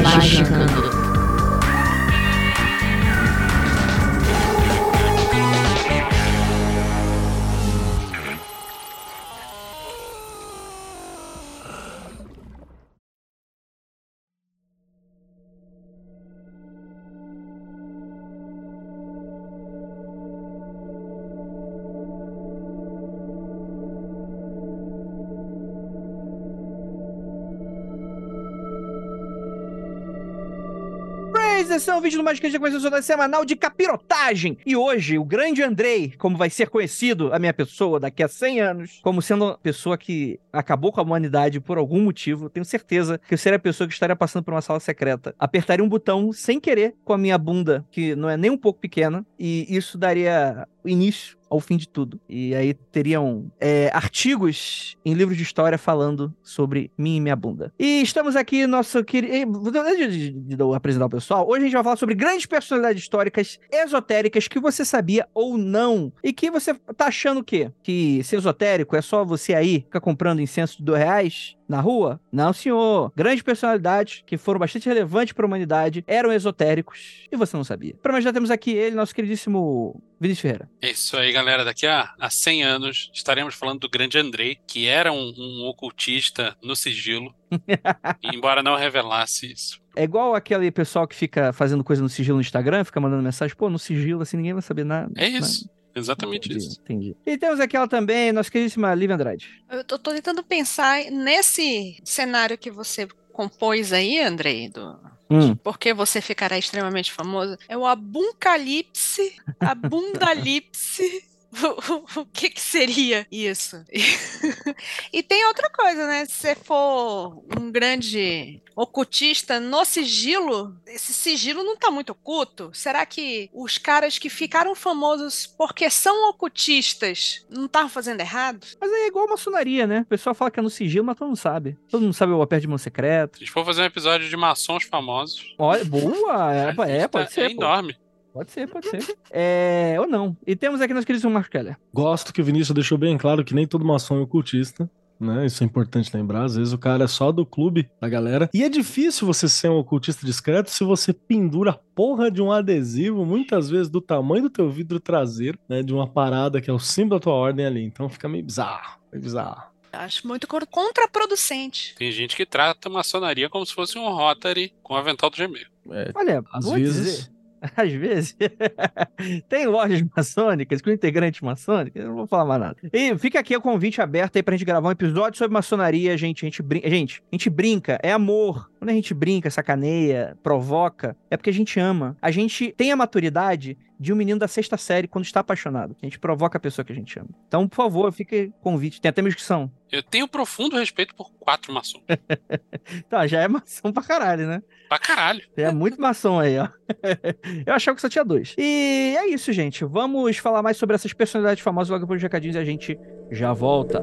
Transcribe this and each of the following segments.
Magicando. Atenção, vídeo do Magicante começou a semanal de capirotagem. E hoje, o grande Andrei, como vai ser conhecido a minha pessoa daqui a 100 anos, como sendo uma pessoa que acabou com a humanidade por algum motivo, tenho certeza que eu seria a pessoa que estaria passando por uma sala secreta. Apertaria um botão sem querer com a minha bunda, que não é nem um pouco pequena, e isso daria início ao fim de tudo. E aí teriam é, artigos em livros de história falando sobre mim e minha bunda. E estamos aqui, nosso querido. Antes de, de, de apresentar o pessoal, hoje a gente vai falar sobre grandes personalidades históricas esotéricas que você sabia ou não. E que você tá achando o quê? Que ser esotérico é só você aí ficar comprando incenso de dois reais? Na rua? Não, senhor. Grandes personalidades que foram bastante relevantes para a humanidade eram esotéricos e você não sabia. Para nós já temos aqui ele, nosso queridíssimo Vinícius Ferreira. É isso aí, galera. Daqui a, a 100 anos estaremos falando do grande Andrei, que era um, um ocultista no sigilo, embora não revelasse isso. É igual aquele pessoal que fica fazendo coisa no sigilo no Instagram, fica mandando mensagem, pô, no sigilo assim ninguém vai saber nada. É isso. Nada. Exatamente entendi, isso. Entendi. E temos aqui ela também, nossa queridíssima Lívia Andrade. Eu tô, tô, tentando pensar nesse cenário que você compôs aí, Andrei, do. Hum. Por que você ficará extremamente famoso? É o abuncalipse, abundalipse o, que, que seria isso? e tem outra coisa, né? Se você for um grande ocultista no sigilo, esse sigilo não tá muito oculto? Será que os caras que ficaram famosos porque são ocultistas não estavam fazendo errado? Mas é igual a maçonaria, né? O pessoal fala que é no sigilo, mas todo mundo sabe. Todo mundo sabe o aperto de mão secreto. Se for fazer um episódio de maçons famosos. Olha, boa! É, é pode ser. É enorme. Pode ser, pode ser. é, ou não. E temos aqui nosso querido Marcos Keller. Gosto que o Vinícius deixou bem claro que nem todo maçom é ocultista. Né? Isso é importante lembrar. Às vezes o cara é só do clube da galera. E é difícil você ser um ocultista discreto se você pendura a porra de um adesivo, muitas vezes do tamanho do teu vidro traseiro, né? De uma parada que é o símbolo da tua ordem ali. Então fica meio bizarro, meio bizarro. Acho muito contraproducente. Tem gente que trata a maçonaria como se fosse um Rotary com o avental do Gmail. É, Olha, às vezes. Dizer Às vezes. tem lojas maçônicas com integrante maçônico, eu não vou falar mais nada. E fica aqui o convite aberto aí pra gente gravar um episódio sobre maçonaria, gente. A gente, brin... gente, a gente brinca, é amor. Quando a gente brinca, sacaneia, provoca, é porque a gente ama. A gente tem a maturidade de um menino da sexta série quando está apaixonado. A gente provoca a pessoa que a gente ama. Então, por favor, fique convite. Tem até minha descrição. Eu tenho profundo respeito por quatro maçons. tá, já é maçom pra caralho, né? Pra caralho. É muito maçom aí, ó. Eu achava que só tinha dois. E é isso, gente. Vamos falar mais sobre essas personalidades famosas logo depois dos recadinhos e a gente já volta.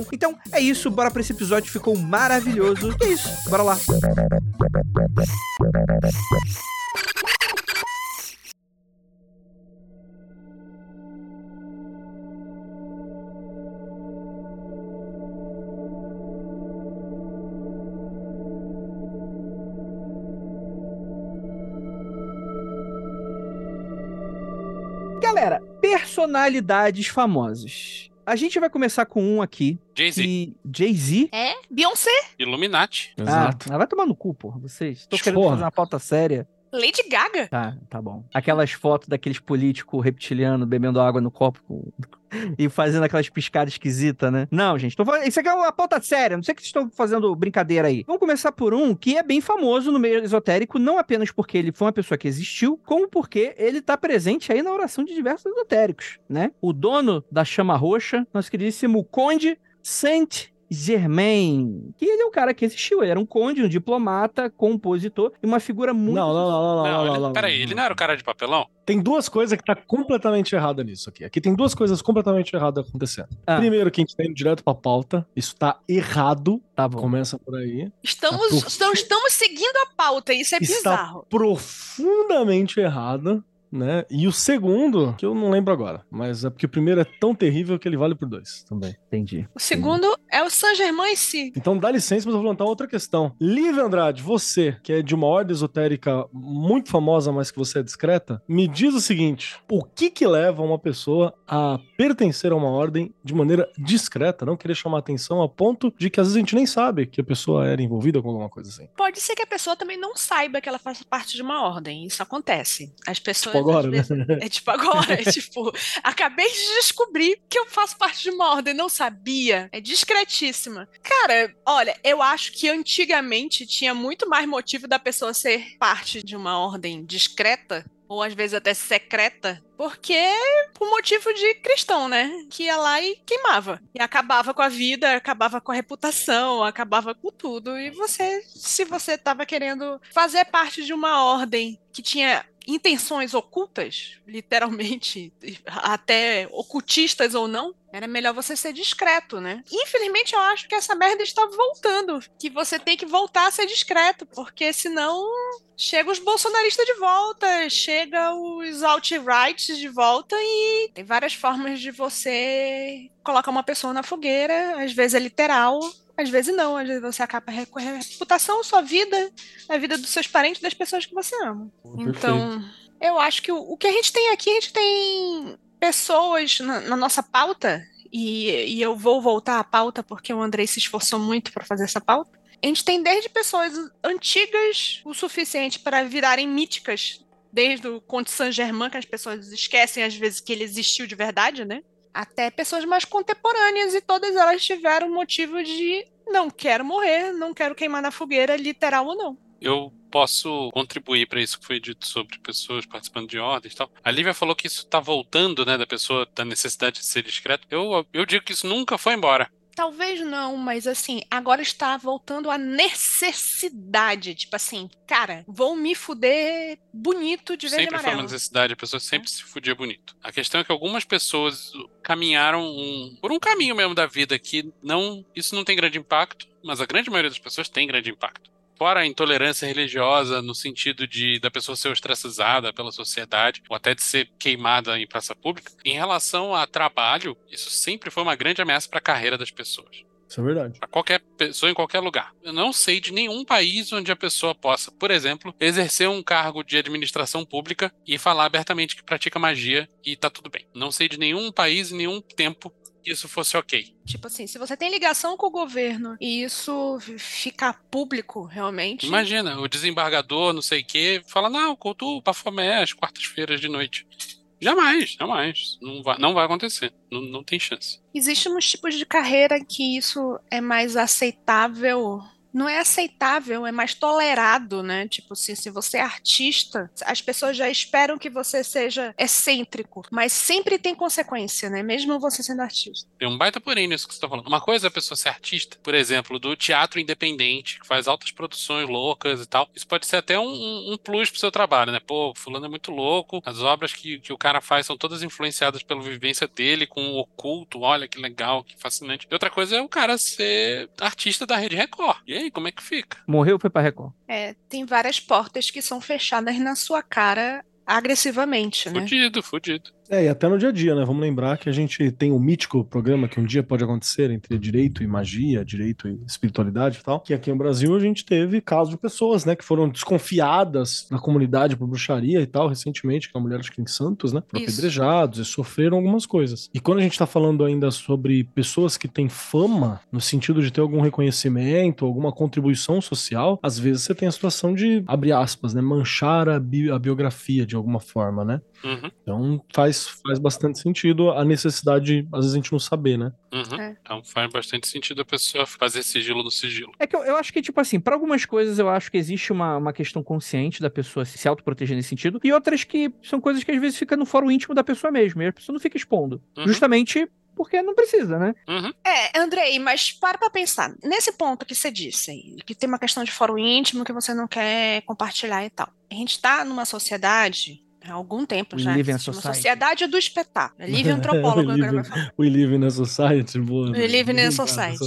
Então é isso, bora pra esse episódio, ficou maravilhoso. E é isso, bora lá. Galera, personalidades famosas. A gente vai começar com um aqui. Jay-Z. que- Jay-Z? É? Beyoncé? Illuminati. Exato. Ah, vai tomar no cu, porra, vocês. Tô querendo Porra. fazer uma pauta séria. Lady Gaga? Tá, tá bom. Aquelas fotos daqueles políticos reptilianos bebendo água no copo com- e fazendo aquelas piscadas esquisitas, né? Não, gente, tô falando... isso aqui é uma pauta séria, não sei que vocês estão fazendo brincadeira aí. Vamos começar por um que é bem famoso no meio esotérico, não apenas porque ele foi uma pessoa que existiu, como porque ele tá presente aí na oração de diversos esotéricos, né? O dono da chama roxa, nosso queridíssimo Conde Saint Germain, que ele é um cara que existiu, ele era um conde, um diplomata, compositor e uma figura muito Não, não, não, não, não, Não, não, ele, não, peraí, ele não era o cara de papelão? Tem duas coisas que tá completamente errada nisso aqui. Aqui tem duas coisas completamente erradas acontecendo. Ah. Primeiro, que a gente tá indo direto pra pauta. Isso tá errado. Tá bom. Começa por aí. Estamos, Tá estamos, estamos seguindo a pauta, isso é Está bizarro. profundamente errada. Né? E o segundo, que eu não lembro agora, mas é porque o primeiro é tão terrível que ele vale por dois também. Entendi. O segundo é o Saint Germain em si. Então dá licença, mas eu vou levantar outra questão. Lívia Andrade, você, que é de uma ordem esotérica muito famosa, mas que você é discreta, me diz o seguinte: o que que leva uma pessoa a pertencer a uma ordem de maneira discreta, não querer chamar atenção a ponto de que às vezes a gente nem sabe que a pessoa era envolvida com alguma coisa assim? Pode ser que a pessoa também não saiba que ela faz parte de uma ordem. Isso acontece. As pessoas. Agora, né? É tipo agora. É tipo, acabei de descobrir que eu faço parte de uma ordem. Não sabia. É discretíssima. Cara, olha, eu acho que antigamente tinha muito mais motivo da pessoa ser parte de uma ordem discreta. Ou às vezes até secreta, porque por motivo de cristão, né? Que ia lá e queimava. E acabava com a vida, acabava com a reputação, acabava com tudo. E você, se você tava querendo fazer parte de uma ordem que tinha intenções ocultas, literalmente, até ocultistas ou não, era melhor você ser discreto, né? Infelizmente, eu acho que essa merda está voltando. Que você tem que voltar a ser discreto, porque senão chega os bolsonaristas de volta, chega os alt-rights de volta e tem várias formas de você colocar uma pessoa na fogueira, às vezes é literal, às vezes não, às vezes você acaba recorrendo à reputação, sua vida, a vida dos seus parentes, das pessoas que você ama. Então, eu acho que o, o que a gente tem aqui, a gente tem pessoas na, na nossa pauta, e, e eu vou voltar à pauta porque o Andrei se esforçou muito para fazer essa pauta. A gente tem desde pessoas antigas o suficiente para virarem míticas, desde o Conde Saint-Germain, que as pessoas esquecem às vezes que ele existiu de verdade, né? Até pessoas mais contemporâneas, e todas elas tiveram motivo de não quero morrer, não quero queimar na fogueira, literal ou não. Eu posso contribuir para isso que foi dito sobre pessoas participando de ordens e tal. A Lívia falou que isso tá voltando, né, da pessoa, da necessidade de ser discreto. Eu, eu digo que isso nunca foi embora. Talvez não, mas assim, agora está voltando a necessidade. Tipo assim, cara, vou me fuder bonito de verde e Sempre foi uma amarelo. necessidade, a pessoa sempre se fudia bonito. A questão é que algumas pessoas caminharam um- por um caminho mesmo da vida que não, isso não tem grande impacto, mas a grande maioria das pessoas tem grande impacto. Fora a intolerância religiosa no sentido de da pessoa ser ostracizada pela sociedade ou até de ser queimada em praça pública, em relação a trabalho, isso sempre foi uma grande ameaça para a carreira das pessoas. Isso é verdade. Pra qualquer pessoa em qualquer lugar. Eu não sei de nenhum país onde a pessoa possa, por exemplo, exercer um cargo de administração pública e falar abertamente que pratica magia e tá tudo bem. Não sei de nenhum país, nenhum tempo que isso fosse ok. Tipo assim, se você tem ligação com o governo e isso ficar público, realmente. Imagina, o desembargador, não sei o quê, fala: não, cultua o Bafomé às quartas-feiras de noite. Jamais, jamais. Não vai, não vai acontecer. Não, não tem chance. Existem uns tipos de carreira que isso é mais aceitável não é aceitável, é mais tolerado, né? Tipo assim, se você é artista, as pessoas já esperam que você seja excêntrico, mas sempre tem consequência, né? Mesmo você sendo artista. Tem um baita porém nisso que você tá falando. Uma coisa é a pessoa ser artista, por exemplo, do teatro independente, que faz altas produções loucas e tal. Isso pode ser até um, um plus pro seu trabalho, né? Pô, fulano é muito louco, as obras que, que o cara faz são todas influenciadas pela vivência dele com o oculto, olha que legal, que fascinante. E outra coisa é o cara ser artista da Rede Record. E aí, como é que fica? Morreu foi pra Record. É, tem várias portas que são fechadas na sua cara agressivamente, né? Fudido, fudido. É, e até no dia a dia, né? Vamos lembrar que a gente tem o um mítico programa que um dia pode acontecer entre direito e magia, direito e espiritualidade e tal. Que aqui no Brasil a gente teve casos de pessoas, né, que foram desconfiadas na comunidade por bruxaria e tal, recentemente, que é uma mulher acho que em Santos, né? Foram apedrejados e sofreram algumas coisas. E quando a gente tá falando ainda sobre pessoas que têm fama, no sentido de ter algum reconhecimento, alguma contribuição social, às vezes você tem a situação de, abre aspas, né, manchar a, bi a biografia de alguma forma, né? Uhum. Então faz, faz bastante sentido a necessidade, às vezes, a gente não saber, né? Uhum. É. Então faz bastante sentido a pessoa fazer sigilo no sigilo. É que eu, eu acho que, tipo assim, para algumas coisas eu acho que existe uma, uma questão consciente da pessoa se autoproteger nesse sentido, e outras que são coisas que às vezes fica no fórum íntimo da pessoa mesmo, e a pessoa não fica expondo. Uhum. Justamente porque não precisa, né? Uhum. É, Andrei, mas para pra pensar. Nesse ponto que você disse, que tem uma questão de fórum íntimo que você não quer compartilhar e tal. A gente tá numa sociedade há algum tempo já. Live in Sociedade do Espetáculo. Livre antropólogo. we, live, we live in a society. Boa, we live in a society.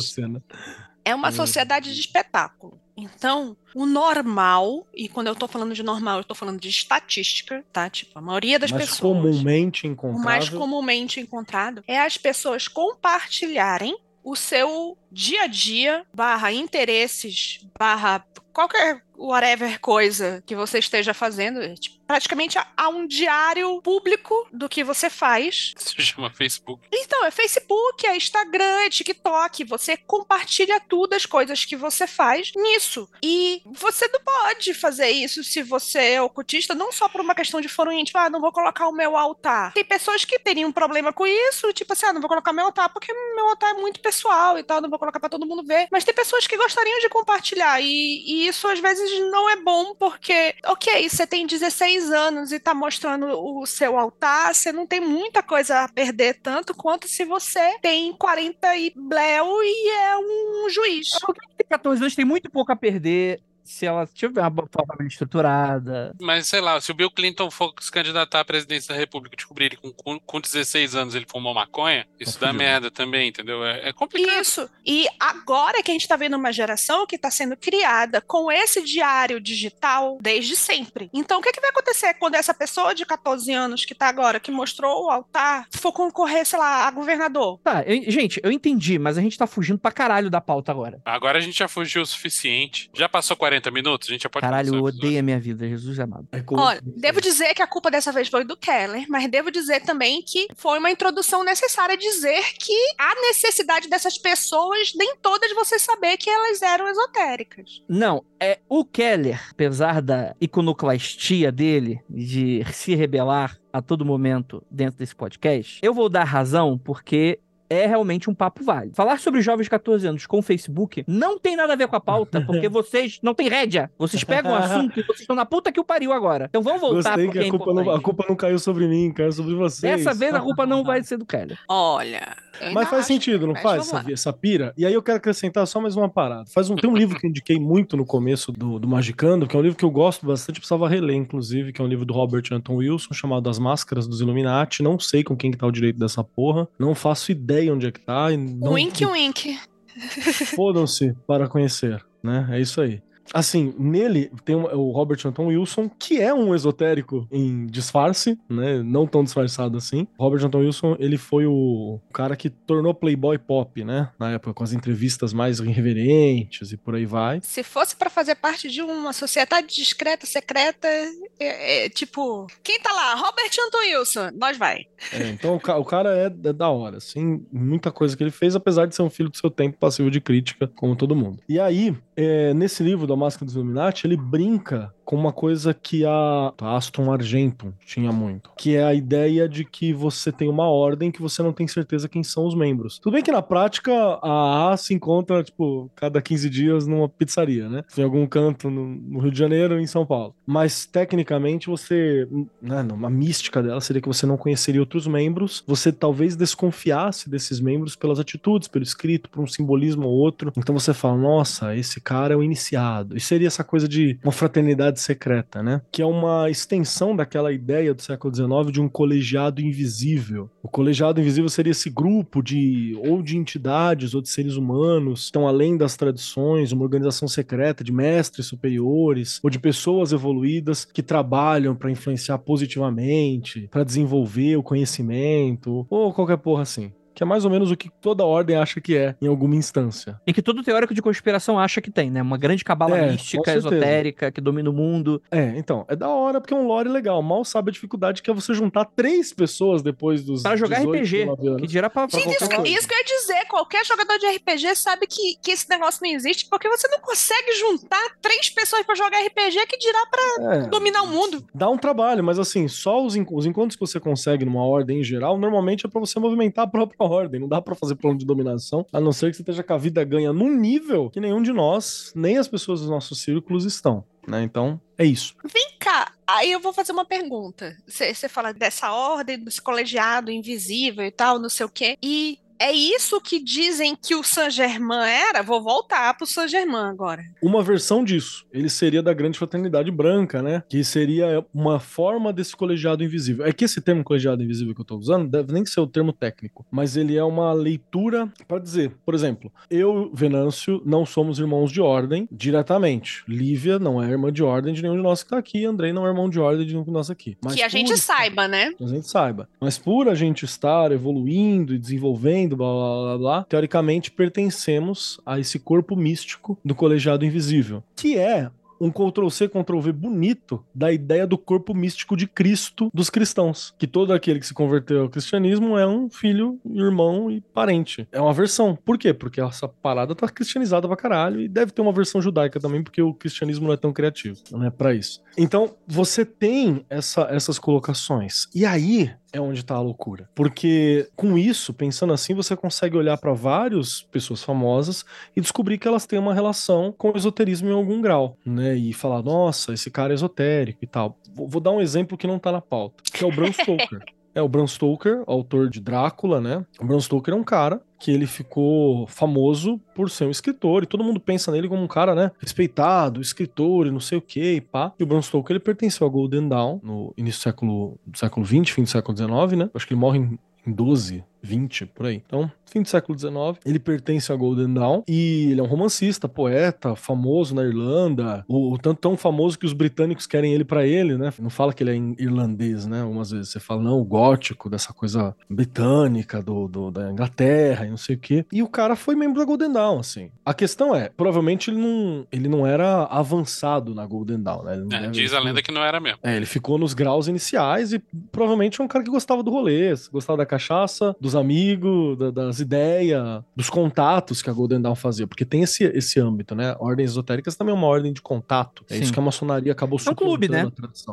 É uma sociedade de espetáculo. Então, o normal, e quando eu tô falando de normal, eu tô falando de estatística, tá? Tipo, a maioria das mais pessoas. comumente encontrado. O mais comumente encontrado é as pessoas compartilharem o seu dia a dia, barra interesses, barra qualquer whatever coisa que você esteja fazendo. Tipo, praticamente há um diário público do que você faz. Se chama Facebook. Então, é Facebook, é Instagram, é TikTok. Você compartilha tudo, as coisas que você faz nisso. E você não pode fazer isso se você é ocultista, não só por uma questão de foro íntimo, ah, não vou colocar o meu altar. Tem pessoas que teriam um problema com isso, tipo assim, ah, não vou colocar meu altar porque meu altar é muito pessoal e tal, não vou colocar para todo mundo ver. Mas tem pessoas que gostariam de compartilhar e, e isso às vezes não é bom porque, ok, você tem 16 anos e tá mostrando o seu altar, você não tem muita coisa a perder tanto quanto se você tem 40 e bleu e é um juiz. Alguém que tem 14 anos tem muito pouco a perder se ela tiver uma forma bem estruturada. Mas sei lá, se o Bill Clinton for se candidatar à presidência da República e descobrir ele com, com 16 anos ele fumou maconha, isso dá merda também, entendeu? É, é, complicado. Isso. E agora que a gente tá vendo uma geração que tá sendo criada com esse diário digital desde sempre. Então o que, é que vai acontecer quando essa pessoa de 14 anos que tá agora, que mostrou o altar, for concorrer, sei lá, a governador? Tá, eu, gente, eu entendi, mas a gente tá fugindo pra caralho da pauta agora. Agora a gente já fugiu o suficiente. Já passou 40 40 minutos? A gente já pode Caralho, eu odeio a minha vida, Jesus amado. É Olha, devo dizer que a culpa dessa vez foi do Keller, mas devo dizer também que foi uma introdução necessária dizer que a necessidade dessas pessoas, nem todas você saber que elas eram esotéricas. Não, é o Keller, apesar da iconoclastia dele, de se rebelar a todo momento dentro desse podcast, eu vou dar razão porque é realmente um papo válido. Falar sobre jovens de 14 anos com o Facebook não tem nada a ver com a pauta, porque vocês não têm rédea. Vocês pegam o assunto e vocês estão na puta que o pariu agora. Então vamos voltar Gostei que a, é culpa não, a culpa não caiu sobre mim, caiu sobre vocês. Dessa vez a culpa não vai ser do Kelly. Olha. Mas faz sentido, não faz? Essa, essa, pira. E aí eu quero acrescentar só mais uma parada. Faz um, tem um livro que eu indiquei muito no começo do, do Magicando, que é um livro que eu gosto bastante, precisava reler, inclusive, que é um livro do Robert Anton Wilson, chamado As Máscaras dos Illuminati. Não sei com quem que tá o direito dessa porra. Não faço ideia onde é que tá. Não... Wink, wink. Fodam-se para conhecer, né? É isso aí. Assim, nele tem o Robert Anton Wilson, que é um esotérico em disfarce, né? Não tão disfarçado assim. Robert Anton Wilson, ele foi o cara que tornou Playboy pop, né? Na época, com as entrevistas mais irreverentes e por aí vai. Se fosse para fazer parte de uma sociedade discreta, secreta, é, é, tipo, quem tá lá? Robert Anton Wilson, nós vai. É, então o, cara é, é, da hora, assim, muita coisa que ele fez, apesar de ser um filho do seu tempo, passivo de crítica, como todo mundo. E aí, é, nesse livro da Máscara dos Illuminati, ele brinca com uma coisa que a Aston Argentum tinha muito, que é a ideia de que você tem uma ordem que você não tem certeza quem são os membros. Tudo bem que na prática a A se encontra, tipo, cada 15 dias numa pizzaria, né? Em algum canto no, Rio de Janeiro ou em São Paulo. Mas tecnicamente você, né, uma mística dela seria que você não conheceria outros membros, você talvez desconfiasse desses membros pelas atitudes, pelo escrito, por um simbolismo ou outro. Então você fala, nossa, esse cara é o iniciado. E seria essa coisa de uma fraternidade sociedade secreta, né? Que é uma extensão daquela ideia do século XIX de um colegiado invisível. O colegiado invisível seria esse grupo de ou de entidades ou de seres humanos estão além das tradições, uma organização secreta de mestres superiores ou de pessoas evoluídas que trabalham para influenciar positivamente, para desenvolver o conhecimento ou qualquer porra assim que é mais ou menos o que toda ordem acha que é, em alguma instância. E que todo teórico de conspiração acha que tem, né? Uma grande cabala é, mística, esotérica, que domina o mundo. É, então, é da hora porque é um lore legal. Mal sabe a dificuldade que é você juntar três pessoas depois dos. Pra jogar RPG, que dirá pra, pra Gente, isso, isso, que eu ia dizer, qualquer jogador de RPG sabe que, que esse negócio não existe, porque você não consegue juntar três pessoas para jogar RPG que dirá pra é, dominar o mundo. Dá um trabalho, mas assim, só os, os encontros que você consegue numa ordem em geral, normalmente é para você movimentar a própria ordem. Não dá para fazer plano de dominação, a não ser que você esteja com a vida ganha num nível que nenhum de nós, nem as pessoas dos nossos círculos estão. Né? Então, é isso. Vem cá, aí eu vou fazer uma pergunta. Você fala dessa ordem, desse colegiado invisível e tal, não sei o quê. E é isso que dizem que o Saint-Germain era? Vou voltar pro Saint-Germain agora. Uma versão disso. Ele seria da Grande Fraternidade Branca, né? Que seria uma forma desse colegiado invisível. É que esse termo colegiado invisível que eu tô usando deve nem ser o termo técnico, mas ele é uma leitura para dizer, por exemplo, eu, Venâncio, não somos irmãos de ordem diretamente. Lívia não é irmã de ordem de nenhum de nós que tá aqui, Andrei não é irmão de ordem de nenhum de nós aqui. Mas que a gente saiba, né? Que a gente saiba. Mas por a gente estar evoluindo e desenvolvendo blá blá blá blá, teoricamente pertencemos a esse corpo místico do colegiado invisível, que é um Ctrl-C, Ctrl-V bonito da ideia do corpo místico de Cristo dos cristãos. Que todo aquele que se converteu ao cristianismo é um filho, irmão e parente. É uma versão. Por quê? Porque essa parada tá cristianizada pra caralho e deve ter uma versão judaica também, porque o cristianismo não é tão criativo. Não é pra isso. Então, você tem essa, essas colocações. E aí, é onde está a loucura. Porque com isso, pensando assim, você consegue olhar para várias pessoas famosas e descobrir que elas têm uma relação com o esoterismo em algum grau, né? E falar, nossa, esse cara é esotérico e tal. Vou, dar um exemplo que não tá na pauta, que é o Bram Stoker. É o Bram Stoker, autor de Drácula, né? O Bram Stoker é um cara que ele ficou famoso por ser um escritor, e todo mundo pensa nele como um cara, né, respeitado, escritor e não sei o que, e pá. E o Bram Stoker, ele pertenceu ao Golden Dawn no início do século, do século 20, fim do século 19, né? Acho que ele morre em, em 12, 20, por aí. Então, fim do século XIX, ele pertence a Golden Dawn e ele é um romancista, poeta, famoso na Irlanda, o, o tanto tão famoso que os britânicos querem ele para ele, né? Não fala que ele é irlandês, né? Algumas vezes você fala, não, o gótico, dessa coisa britânica, do, do da Inglaterra e não sei o quê. E o cara foi membro da Golden Dawn, assim. A questão é, provavelmente ele não, ele não era avançado na Golden Dawn, né? É, diz a lenda que não era mesmo. É, ele ficou nos graus iniciais e provavelmente é um cara que gostava do rolê, gostava da cachaça, dos amigos, da, das ideias, dos contatos que a Golden Dawn fazia, porque tem esse, esse âmbito, né? Ordens esotéricas também é uma ordem de contato. É Sim. isso que a maçonaria acabou é um clube, né?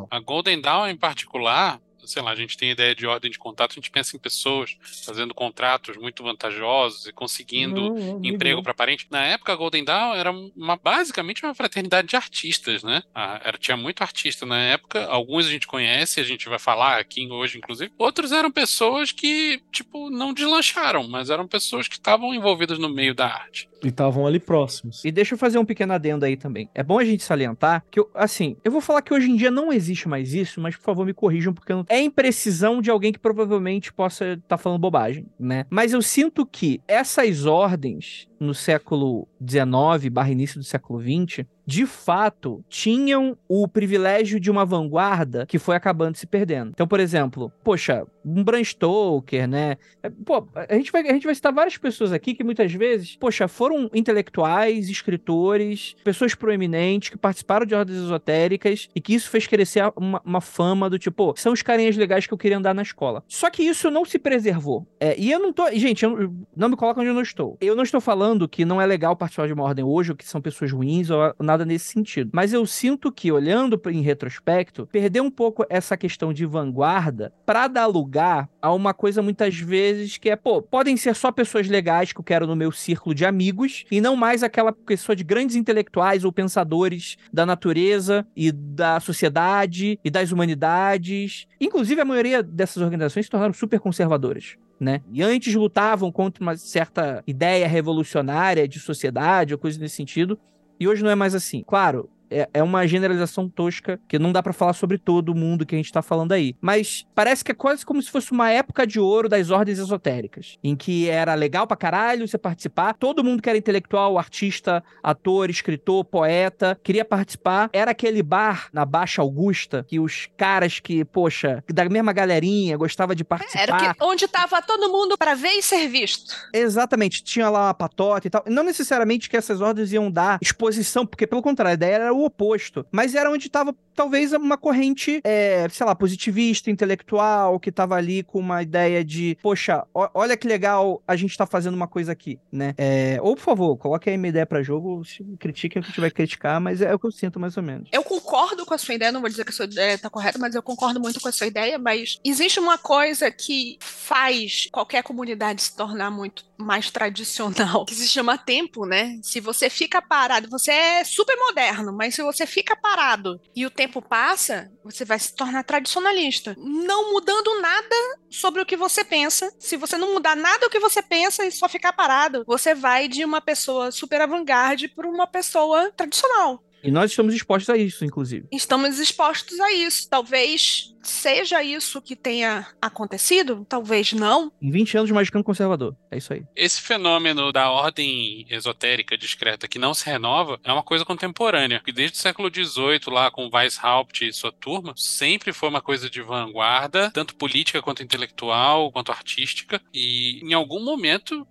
A, a Golden Dawn, em particular, sei lá, a gente tem ideia de ordem de contato, a gente pensa em pessoas fazendo contratos muito vantajosos e conseguindo não, emprego para parente. Na época, a Golden Dawn era uma, basicamente uma fraternidade de artistas, né? Ah, era, tinha muito artista na época, alguns a gente conhece, a gente vai falar aqui hoje, inclusive. Outros eram pessoas que, tipo, não deslancharam, mas eram pessoas que estavam envolvidas no meio da arte. E estavam ali próximos. E deixa eu fazer um pequeno adendo aí também. É bom a gente salientar que, eu, assim, eu vou falar que hoje em dia não existe mais isso, mas por favor me corrijam, porque não... é imprecisão de alguém que provavelmente possa estar tá falando bobagem, né? Mas eu sinto que essas ordens no século XIX barra início do século XX, de fato, tinham o privilégio de uma vanguarda que foi acabando se perdendo. Então, por exemplo, poxa, um Bram Stoker, né? É, pô, a gente, vai, a gente vai citar várias pessoas aqui que muitas vezes, poxa, foram intelectuais, escritores, pessoas proeminentes que participaram de ordens esotéricas e que isso fez crescer uma, uma fama do tipo, são os carinhas legais que eu queria andar na escola. Só que isso não se preservou. É, e eu não tô. Gente, eu, não me coloca onde eu não estou. Eu não estou falando que não é legal participar de uma ordem hoje, ou que são pessoas ruins, ou nada nesse sentido. Mas eu sinto que, olhando em retrospecto, perder um pouco essa questão de vanguarda para dar lugar a uma coisa muitas vezes que é, pô, podem ser só pessoas legais que eu quero no meu círculo de amigos e não mais aquela pessoa de grandes intelectuais ou pensadores da natureza e da sociedade e das humanidades. Inclusive, a maioria dessas organizações se tornaram super conservadoras né? E antes lutavam contra uma certa ideia revolucionária de sociedade ou coisa nesse sentido. E hoje não é mais assim. Claro, é, é uma generalização tosca, que não dá para falar sobre todo mundo que a gente tá falando aí. Mas parece que é quase como se fosse uma época de ouro das ordens esotéricas, em que era legal pra caralho você participar, todo mundo que era intelectual, artista, ator, escritor, poeta, queria participar. Era aquele bar na Baixa Augusta que os caras que, poxa, da mesma galerinha gostava de participar. Era que, onde tava todo mundo para ver e ser visto. Exatamente, tinha lá uma patota e tal. Não necessariamente que essas ordens iam dar exposição, porque pelo contrário, a ideia era oposto. Mas era onde estava talvez uma corrente, é, sei lá, positivista, intelectual, que estava ali com uma ideia de, poxa, olha que legal a gente tá fazendo uma coisa aqui, né? É, ou, por favor, coloque aí minha ideia para jogo, critique o que tiver que criticar, mas é o que eu sinto mais ou menos. Eu concordo com a sua ideia, não vou dizer que a sua ideia tá correta, mas eu concordo muito com a sua ideia, mas existe uma coisa que faz qualquer comunidade se tornar muito mais tradicional, que se chama tempo, né? Se você fica parado, você é super moderno, mas se você fica parado e o tempo passa, você vai se tornar tradicionalista, não mudando nada sobre o que você pensa. Se você não mudar nada o que você pensa e só ficar parado, você vai de uma pessoa super avant-garde para uma pessoa tradicional. E nós estamos expostos a isso, inclusive. Estamos expostos a isso. Talvez seja isso que tenha acontecido, talvez não. Em 20 anos, magicando conservador. É isso aí. Esse fenômeno da ordem esotérica discreta que não se renova é uma coisa contemporânea. Que desde o século XVIII, lá com Weishaupt e sua turma, sempre foi uma coisa de vanguarda, tanto política quanto intelectual, quanto artística. E em algum momento,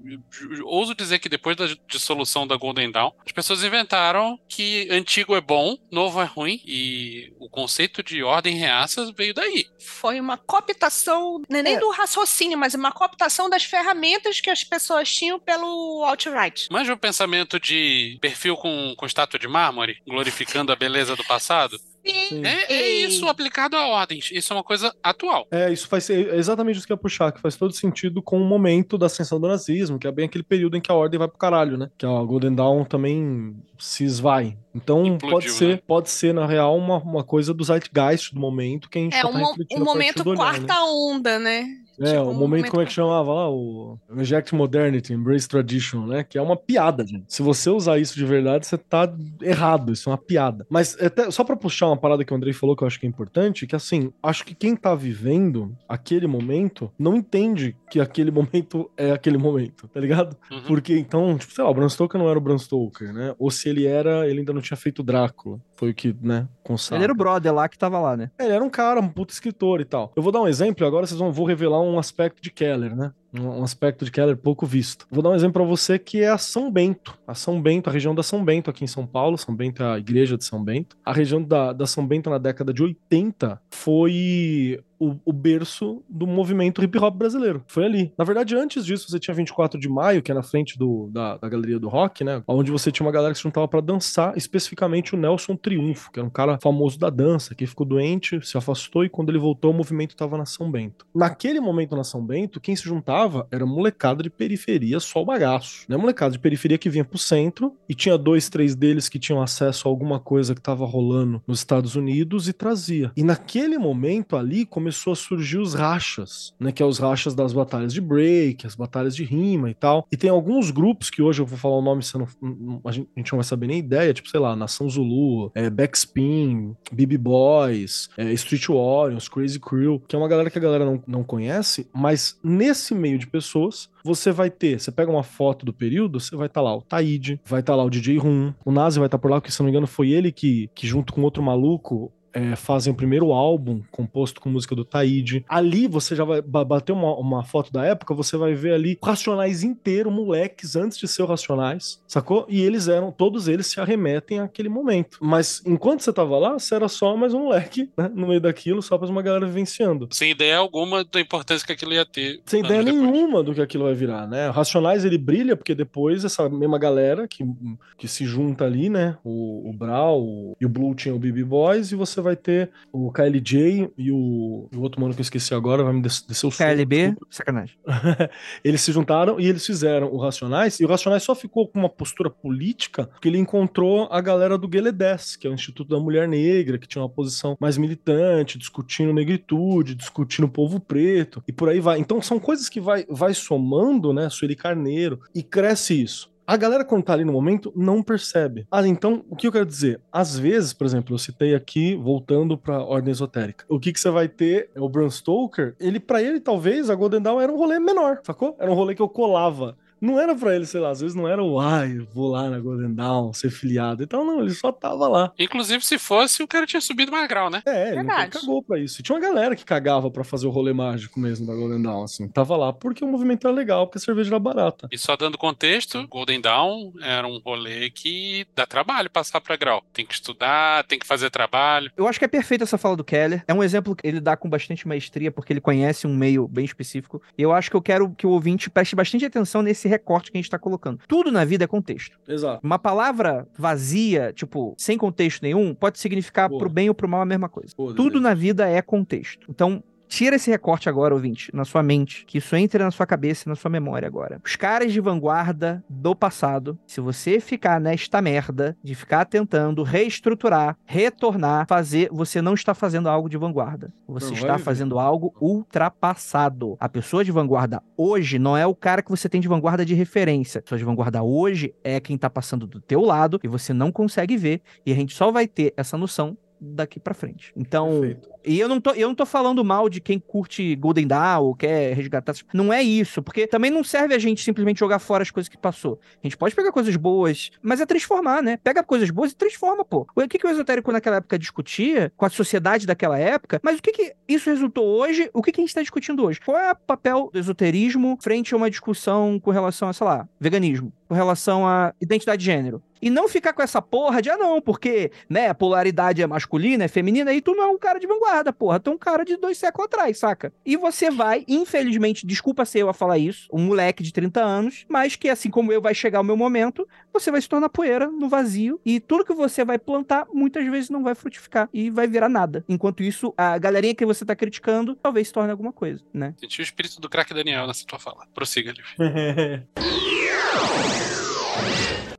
ouso dizer que depois da dissolução da Golden Dawn, as pessoas inventaram que antigo é bom, novo é ruim. E o conceito de ordem reaças veio daí. Foi uma cooptação, é nem é. do raciocínio, mas uma cooptação das ferramentas que as pessoas tinham pelo alt-right. Mas o pensamento de perfil com, com estátua de mármore, glorificando a beleza do passado? Sim. É, é, isso aplicado a ordens. Isso é uma coisa atual. É, isso faz é exatamente isso que eu ia puxar, que faz todo sentido com o momento da ascensão do nazismo, que é bem aquele período em que a ordem vai pro caralho, né? Que a Golden Dawn também se esvai. Então Implodiu, pode ser, né? pode ser na real uma, uma coisa do zeitgeist do momento que a gente é, tá um, um momento olhar, quarta né? onda, né? É, tipo, o momento, momento, como é que chamava lá? O Reject Modernity, Embrace Tradition, né? Que é uma piada, gente. Se você usar isso de verdade, você tá errado. Isso é uma piada. Mas até, só pra puxar uma parada que o Andrei falou que eu acho que é importante, que assim, acho que quem tá vivendo aquele momento não entende que aquele momento é aquele momento, tá ligado? Uhum. Porque então, tipo, sei lá, o Bram Stoker não era o Bram Stoker, né? Ou se ele era, ele ainda não tinha feito Drácula. Foi o que, né, consagra. Ele era o brother lá que tava lá, né? É, ele era um cara, um puto escritor e tal. Eu vou dar um exemplo, agora vocês vão vou revelar um aspecto de Keller, né? um aspecto de Keller pouco visto. Vou dar um exemplo para você que é a São Bento. A São Bento, a região da São Bento aqui em São Paulo. São Bento é a igreja de São Bento. A região da, da São Bento na década de 80 foi o, o, berço do movimento hip hop brasileiro. Foi ali. Na verdade, antes disso, você tinha 24 de maio, que é na frente do, da, da galeria do rock, né? Onde você tinha uma galera que se juntava para dançar, especificamente o Nelson Triunfo, que era um cara famoso da dança, que ficou doente, se afastou e quando ele voltou, o movimento estava na São Bento. Naquele momento na São Bento, quem se juntava era molecada de periferia, só o bagaço. Né? Molecada de periferia que vinha pro centro e tinha dois, três deles que tinham acesso a alguma coisa que estava rolando nos Estados Unidos e trazia. E naquele momento ali começou começou a surgir os rachas, né? Que é os rachas das batalhas de break, as batalhas de rima e tal. E tem alguns grupos que hoje eu vou falar o nome, não, a, gente, não vai saber nem ideia, tipo, sei lá, Nação Zulu, é, Backspin, BB Boys, é, Street Warriors, Crazy Crew, que é uma galera que a galera não, não conhece, mas nesse meio de pessoas, você vai ter, você pega uma foto do período, você vai estar tá lá o Taíde, vai estar tá lá o DJ Rum, o Nazi vai estar tá por lá, porque se não me engano foi ele que, que junto com outro maluco, é, fazem o primeiro álbum composto com música do Taíde. Ali você já vai bater uma, uma foto da época, você vai ver ali Racionais inteiro, moleques, antes de ser Racionais, sacou? E eles eram, todos eles se arremetem àquele momento. Mas enquanto você tava lá, você era só mais um moleque, né, no meio daquilo, só pra uma galera vivenciando. Sem ideia alguma da importância que aquilo ia ter. Sem ideia depois. nenhuma do que aquilo vai virar, né? Racionais ele brilha porque depois essa mesma galera que, que se junta ali, né? O, o Brau o, e o Blue tinha o BB Boys e você você vai ter o KLJ e o, o outro mano que eu esqueci agora, vai me descer o KLB, sacanagem. eles se juntaram e eles fizeram o Racionais, e o Racionais só ficou com uma postura política porque ele encontrou a galera do Gueledés, que é o Instituto da Mulher Negra, que tinha uma posição mais militante, discutindo negritude, discutindo o povo preto, e por aí vai. Então são coisas que vai, vai somando, né, Sueli Carneiro, e cresce isso. A galera, quando tá ali no momento, não percebe. Ah, então, o que eu quero dizer? Às vezes, por exemplo, eu citei aqui, voltando pra ordem esotérica. O que que você vai ter é o Bram Stoker, ele, para ele, talvez, a Golden Dawn era um rolê menor, sacou? Era um rolê que eu colava não era pra ele, sei lá, às vezes não era o ai, vou lá na Golden Dawn ser filiado. Então, não, ele só tava lá. Inclusive, se fosse, o cara tinha subido mais grau, né? É, ele cagou pra isso. E tinha uma galera que cagava pra fazer o rolê mágico mesmo da Golden Dawn, assim. Tava lá porque o movimento era legal, porque a cerveja era barata. E só dando contexto, Golden Dawn era um rolê que dá trabalho passar pra grau. Tem que estudar, tem que fazer trabalho. Eu acho que é perfeita essa fala do Keller. É um exemplo que ele dá com bastante maestria, porque ele conhece um meio bem específico. E eu acho que eu quero que o ouvinte preste bastante atenção nesse recorte que a gente está colocando. Tudo na vida é contexto. Exato. Uma palavra vazia, tipo, sem contexto nenhum, pode significar Porra. pro bem ou pro mal a mesma coisa. Porra, Tudo Deus. na vida é contexto. Então, Tira esse recorte agora, ouvinte, na sua mente, que isso entre na sua cabeça e na sua memória agora. Os caras de vanguarda do passado, se você ficar nesta merda de ficar tentando reestruturar, retornar, fazer, você não está fazendo algo de vanguarda. Você não está fazendo algo ultrapassado. A pessoa de vanguarda hoje não é o cara que você tem de vanguarda de referência. A pessoa de vanguarda hoje é quem está passando do teu lado e você não consegue ver. E a gente só vai ter essa noção daqui para frente. Então, Perfeito. e eu não tô, eu não tô falando mal de quem curte Golden Dawn ou quer resgatar, não é isso, porque também não serve a gente simplesmente jogar fora as coisas que passou. A gente pode pegar coisas boas, mas é transformar, né? Pega coisas boas e transforma, pô. O que que o esotérico naquela época discutia com a sociedade daquela época, mas o que que isso resultou hoje? O que que a gente está discutindo hoje? Qual é o papel do esoterismo frente a uma discussão com relação a, sei lá, veganismo, com relação a identidade de gênero? E não ficar com essa porra de, ah, não, porque, né, a polaridade é masculina, é feminina, e tu não é um cara de vanguarda, porra. Tu é um cara de dois séculos atrás, saca? E você vai, infelizmente, desculpa ser eu a falar isso, um moleque de 30 anos, mas que, assim como eu, vai chegar o meu momento, você vai se tornar poeira no vazio, e tudo que você vai plantar, muitas vezes não vai frutificar, e vai virar nada. Enquanto isso, a galerinha que você tá criticando, talvez se torne alguma coisa, né? Senti o espírito do craque Daniel nessa tua fala. Prossiga, Liv.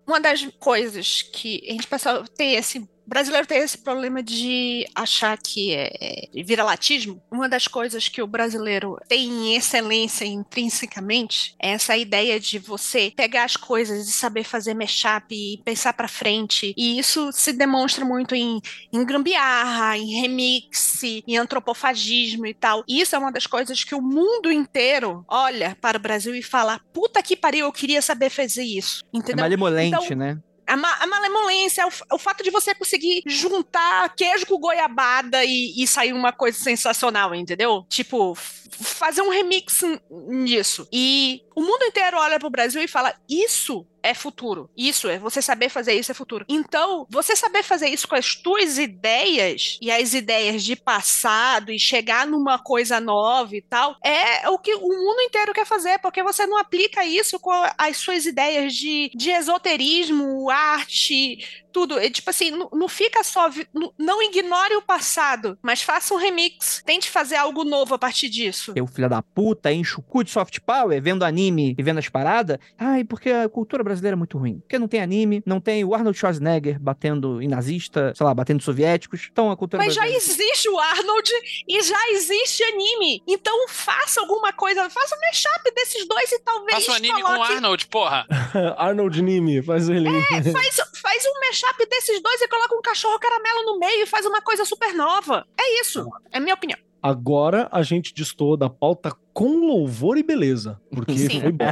Uma das coisas que a gente passa tem esse brasileiro tem esse problema de achar que é, é vira-latismo. Uma das coisas que o brasileiro tem em excelência intrinsecamente é essa ideia de você pegar as coisas e saber fazer mashup e pensar para frente. E isso se demonstra muito em, em gambiarra, em remix, em antropofagismo e tal. E isso é uma das coisas que o mundo inteiro olha para o Brasil e fala: puta que pariu, eu queria saber fazer isso. É entendeu? É malemolente, então, né? A, ma a malemolência, o, o, fato de você conseguir juntar queijo com goiabada e, e sair uma coisa sensacional, entendeu? Tipo, fazer um remix nisso. E o mundo inteiro olha pro Brasil e fala: Isso é futuro. Isso é você saber fazer isso é futuro. Então, você saber fazer isso com as tuas ideias e as ideias de passado e chegar numa coisa nova e tal, é o que o mundo inteiro quer fazer, porque você não aplica isso com as suas ideias de, de esoterismo, arte, tudo. É, tipo assim, não, não fica só. Não, não, ignore o passado, mas faça um remix. Tente fazer algo novo a partir disso. O filho da puta enche o cu de soft power vendo anime anime e vendo as paradas, ai, porque a cultura brasileira é muito ruim. Porque não tem anime, não tem o Arnold Schwarzenegger batendo em nazista, sei lá, batendo soviéticos. Então a cultura Mas já brasileira... existe o Arnold e já existe anime. Então faça alguma coisa, faça um mashup desses dois e talvez Faça um anime com o coloque... Arnold, porra. Arnold Nime, faz ele. É, faz, faz um mashup desses dois e coloca um cachorro caramelo no meio e faz uma coisa super nova. É isso. É minha opinião. Agora a gente distou da pauta com louvor e beleza. Porque Sim. foi bom.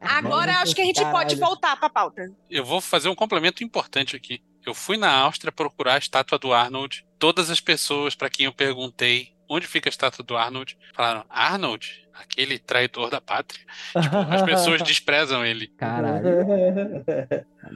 Agora eu acho que a gente pode Caralho. voltar pra pauta. Eu vou fazer um complemento importante aqui. Eu fui na Áustria procurar a estátua do Arnold. Todas as pessoas para quem eu perguntei onde fica a estátua do Arnold falaram: Arnold? Aquele traidor da pátria. Tipo, as pessoas desprezam ele. Caralho,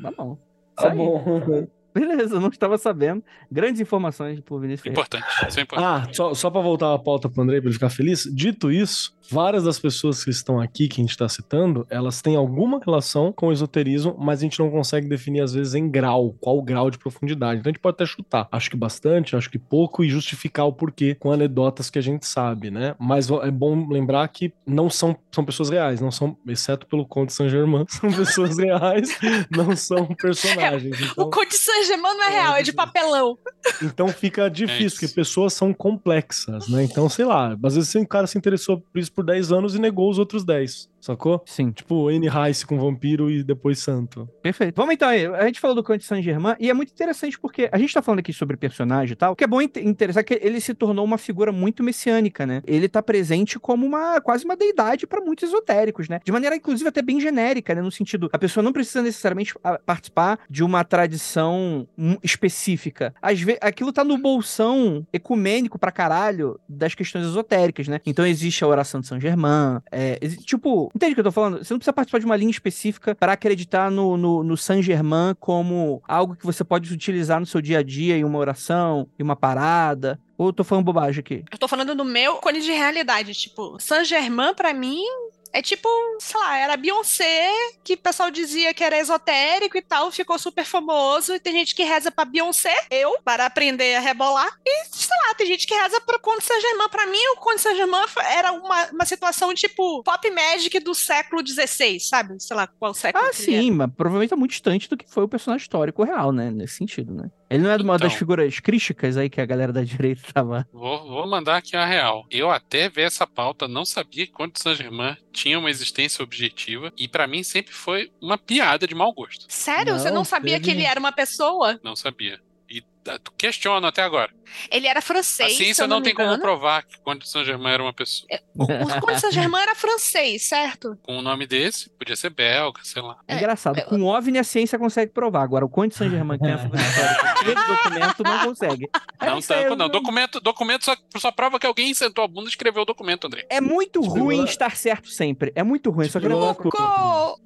tá bom. Tá bom. Beleza, não estava sabendo. Grandes informações por Vinícius Ferreira. Importante. Isso é importante. Ah, só, só pra voltar a pauta pro Andrei, pra ele ficar feliz. Dito isso, várias das pessoas que estão aqui, que a gente tá citando, elas têm alguma relação com o esoterismo, mas a gente não consegue definir, às vezes, em grau, qual o grau de profundidade. Então a gente pode até chutar. Acho que bastante, acho que pouco, e justificar o porquê com anedotas que a gente sabe, né? Mas é bom lembrar que não são, são pessoas reais, não são, exceto pelo Conde Saint-Germain, são pessoas reais, não são personagens. Então... O Conde Saint-Germain não é real, é de papelão. Então fica É difícil, isso. porque pessoas são complexas, né? Então, sei lá, às vezes um cara se interessou por isso por 10 anos e negou os outros 10, sacou? Sim, Tipo, Anne Rice com vampiro e depois santo. perfeito. Vamos então aí. A gente falou do Conde Saint-Germain e é muito interessante porque a gente tá falando aqui sobre personagem e tal, que é bom inte- interessar que ele se tornou uma figura muito messiânica, né? Ele tá presente como uma quase uma deidade para muitos esotéricos, né? De maneira inclusive até bem genérica, né? No sentido, a pessoa não precisa necessariamente ah, participar de uma tradição específica. Às vezes, aquilo tá no bolsão ecumênico pra caralho das questões esotéricas, né? Então existe a oração de São Germain, é, exi- entende o que eu tô falando? Você não precisa participar de uma linha específica para acreditar no, no, no Saint Germain como algo que você pode utilizar no seu dia a dia em uma oração, em uma parada. Ou eu tô falando bobagem aqui? Eu tô falando do meu cone de realidade. Tipo, Saint-Germain, pra mim, é tipo, sei lá, era Beyoncé, que o pessoal dizia que era esotérico e tal, ficou super famoso. E tem gente que reza pra Beyoncé, eu, para aprender a rebolar. E, sei lá, tem gente que reza pro Conde Saint-Germain. Pra mim, o Conde Saint-Germain era uma, uma situação tipo pop magic do século XVI, sabe? Sei lá qual século Ah, é. sim, mas provavelmente é muito distante do que foi o personagem histórico real, né? Nesse sentido, né? Ele não é uma das Então. figuras críticas aí que a galera da direita tava. Vou, vou mandar aqui a real. Eu até ver essa pauta não sabia que Conde de Saint-Germain tinha uma existência objetiva e pra mim sempre foi uma piada de mau gosto. Sério? Você Não, não sabia que teve- ele era uma pessoa? Não sabia. E tu questiona até agora. Ele era francês. a se ciência eu não, não, me tem como provar que Conde de Saint-Germain era uma pessoa. O, o Conde Saint-Germain era francês, certo? Com um nome desse, podia ser belga, sei lá. É É, engraçado. eu- Com o OVNI a ciência consegue provar. Agora, o Conde Saint-Germain que que teve documento não consegue. É Não, tanto, não. Documento, documento só, só prova que alguém sentou a bunda e escreveu o documento, André. É muito Tipo, ruim estar certo sempre. É muito ruim. Só que não eu- Trucou!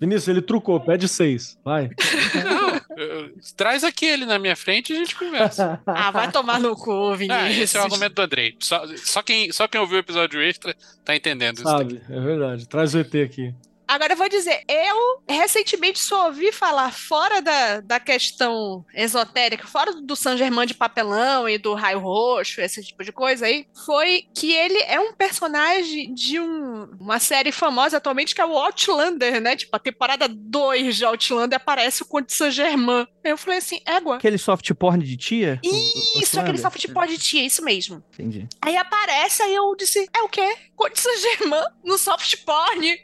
Vinícius, ele trucou, pede seis. Vai. Não, eu- traz aquele na minha frente e a gente conversa. Ah, vai tomar no cu, Ah, Vinícius. esse é o argumento do Andrei. Só, só, quem, só quem ouviu o episódio extra tá entendendo isso daqui. Sabe, é verdade. Traz o ET aqui. Agora eu vou dizer, eu recentemente só ouvi falar fora da, da questão esotérica, fora do Saint Germain de papelão e do raio roxo, esse tipo de coisa aí, foi que ele é um personagem de um- uma série famosa atualmente que é o Outlander, né? Tipo, a temporada 2 de Outlander aparece o Conde Saint Germain. Eu falei assim, égua. Aquele soft porn de tia? Isso, aquele soft porn de tia, isso mesmo. Entendi. Aí aparece, aí eu disse, é o quê? Conde Saint Germain no soft porn?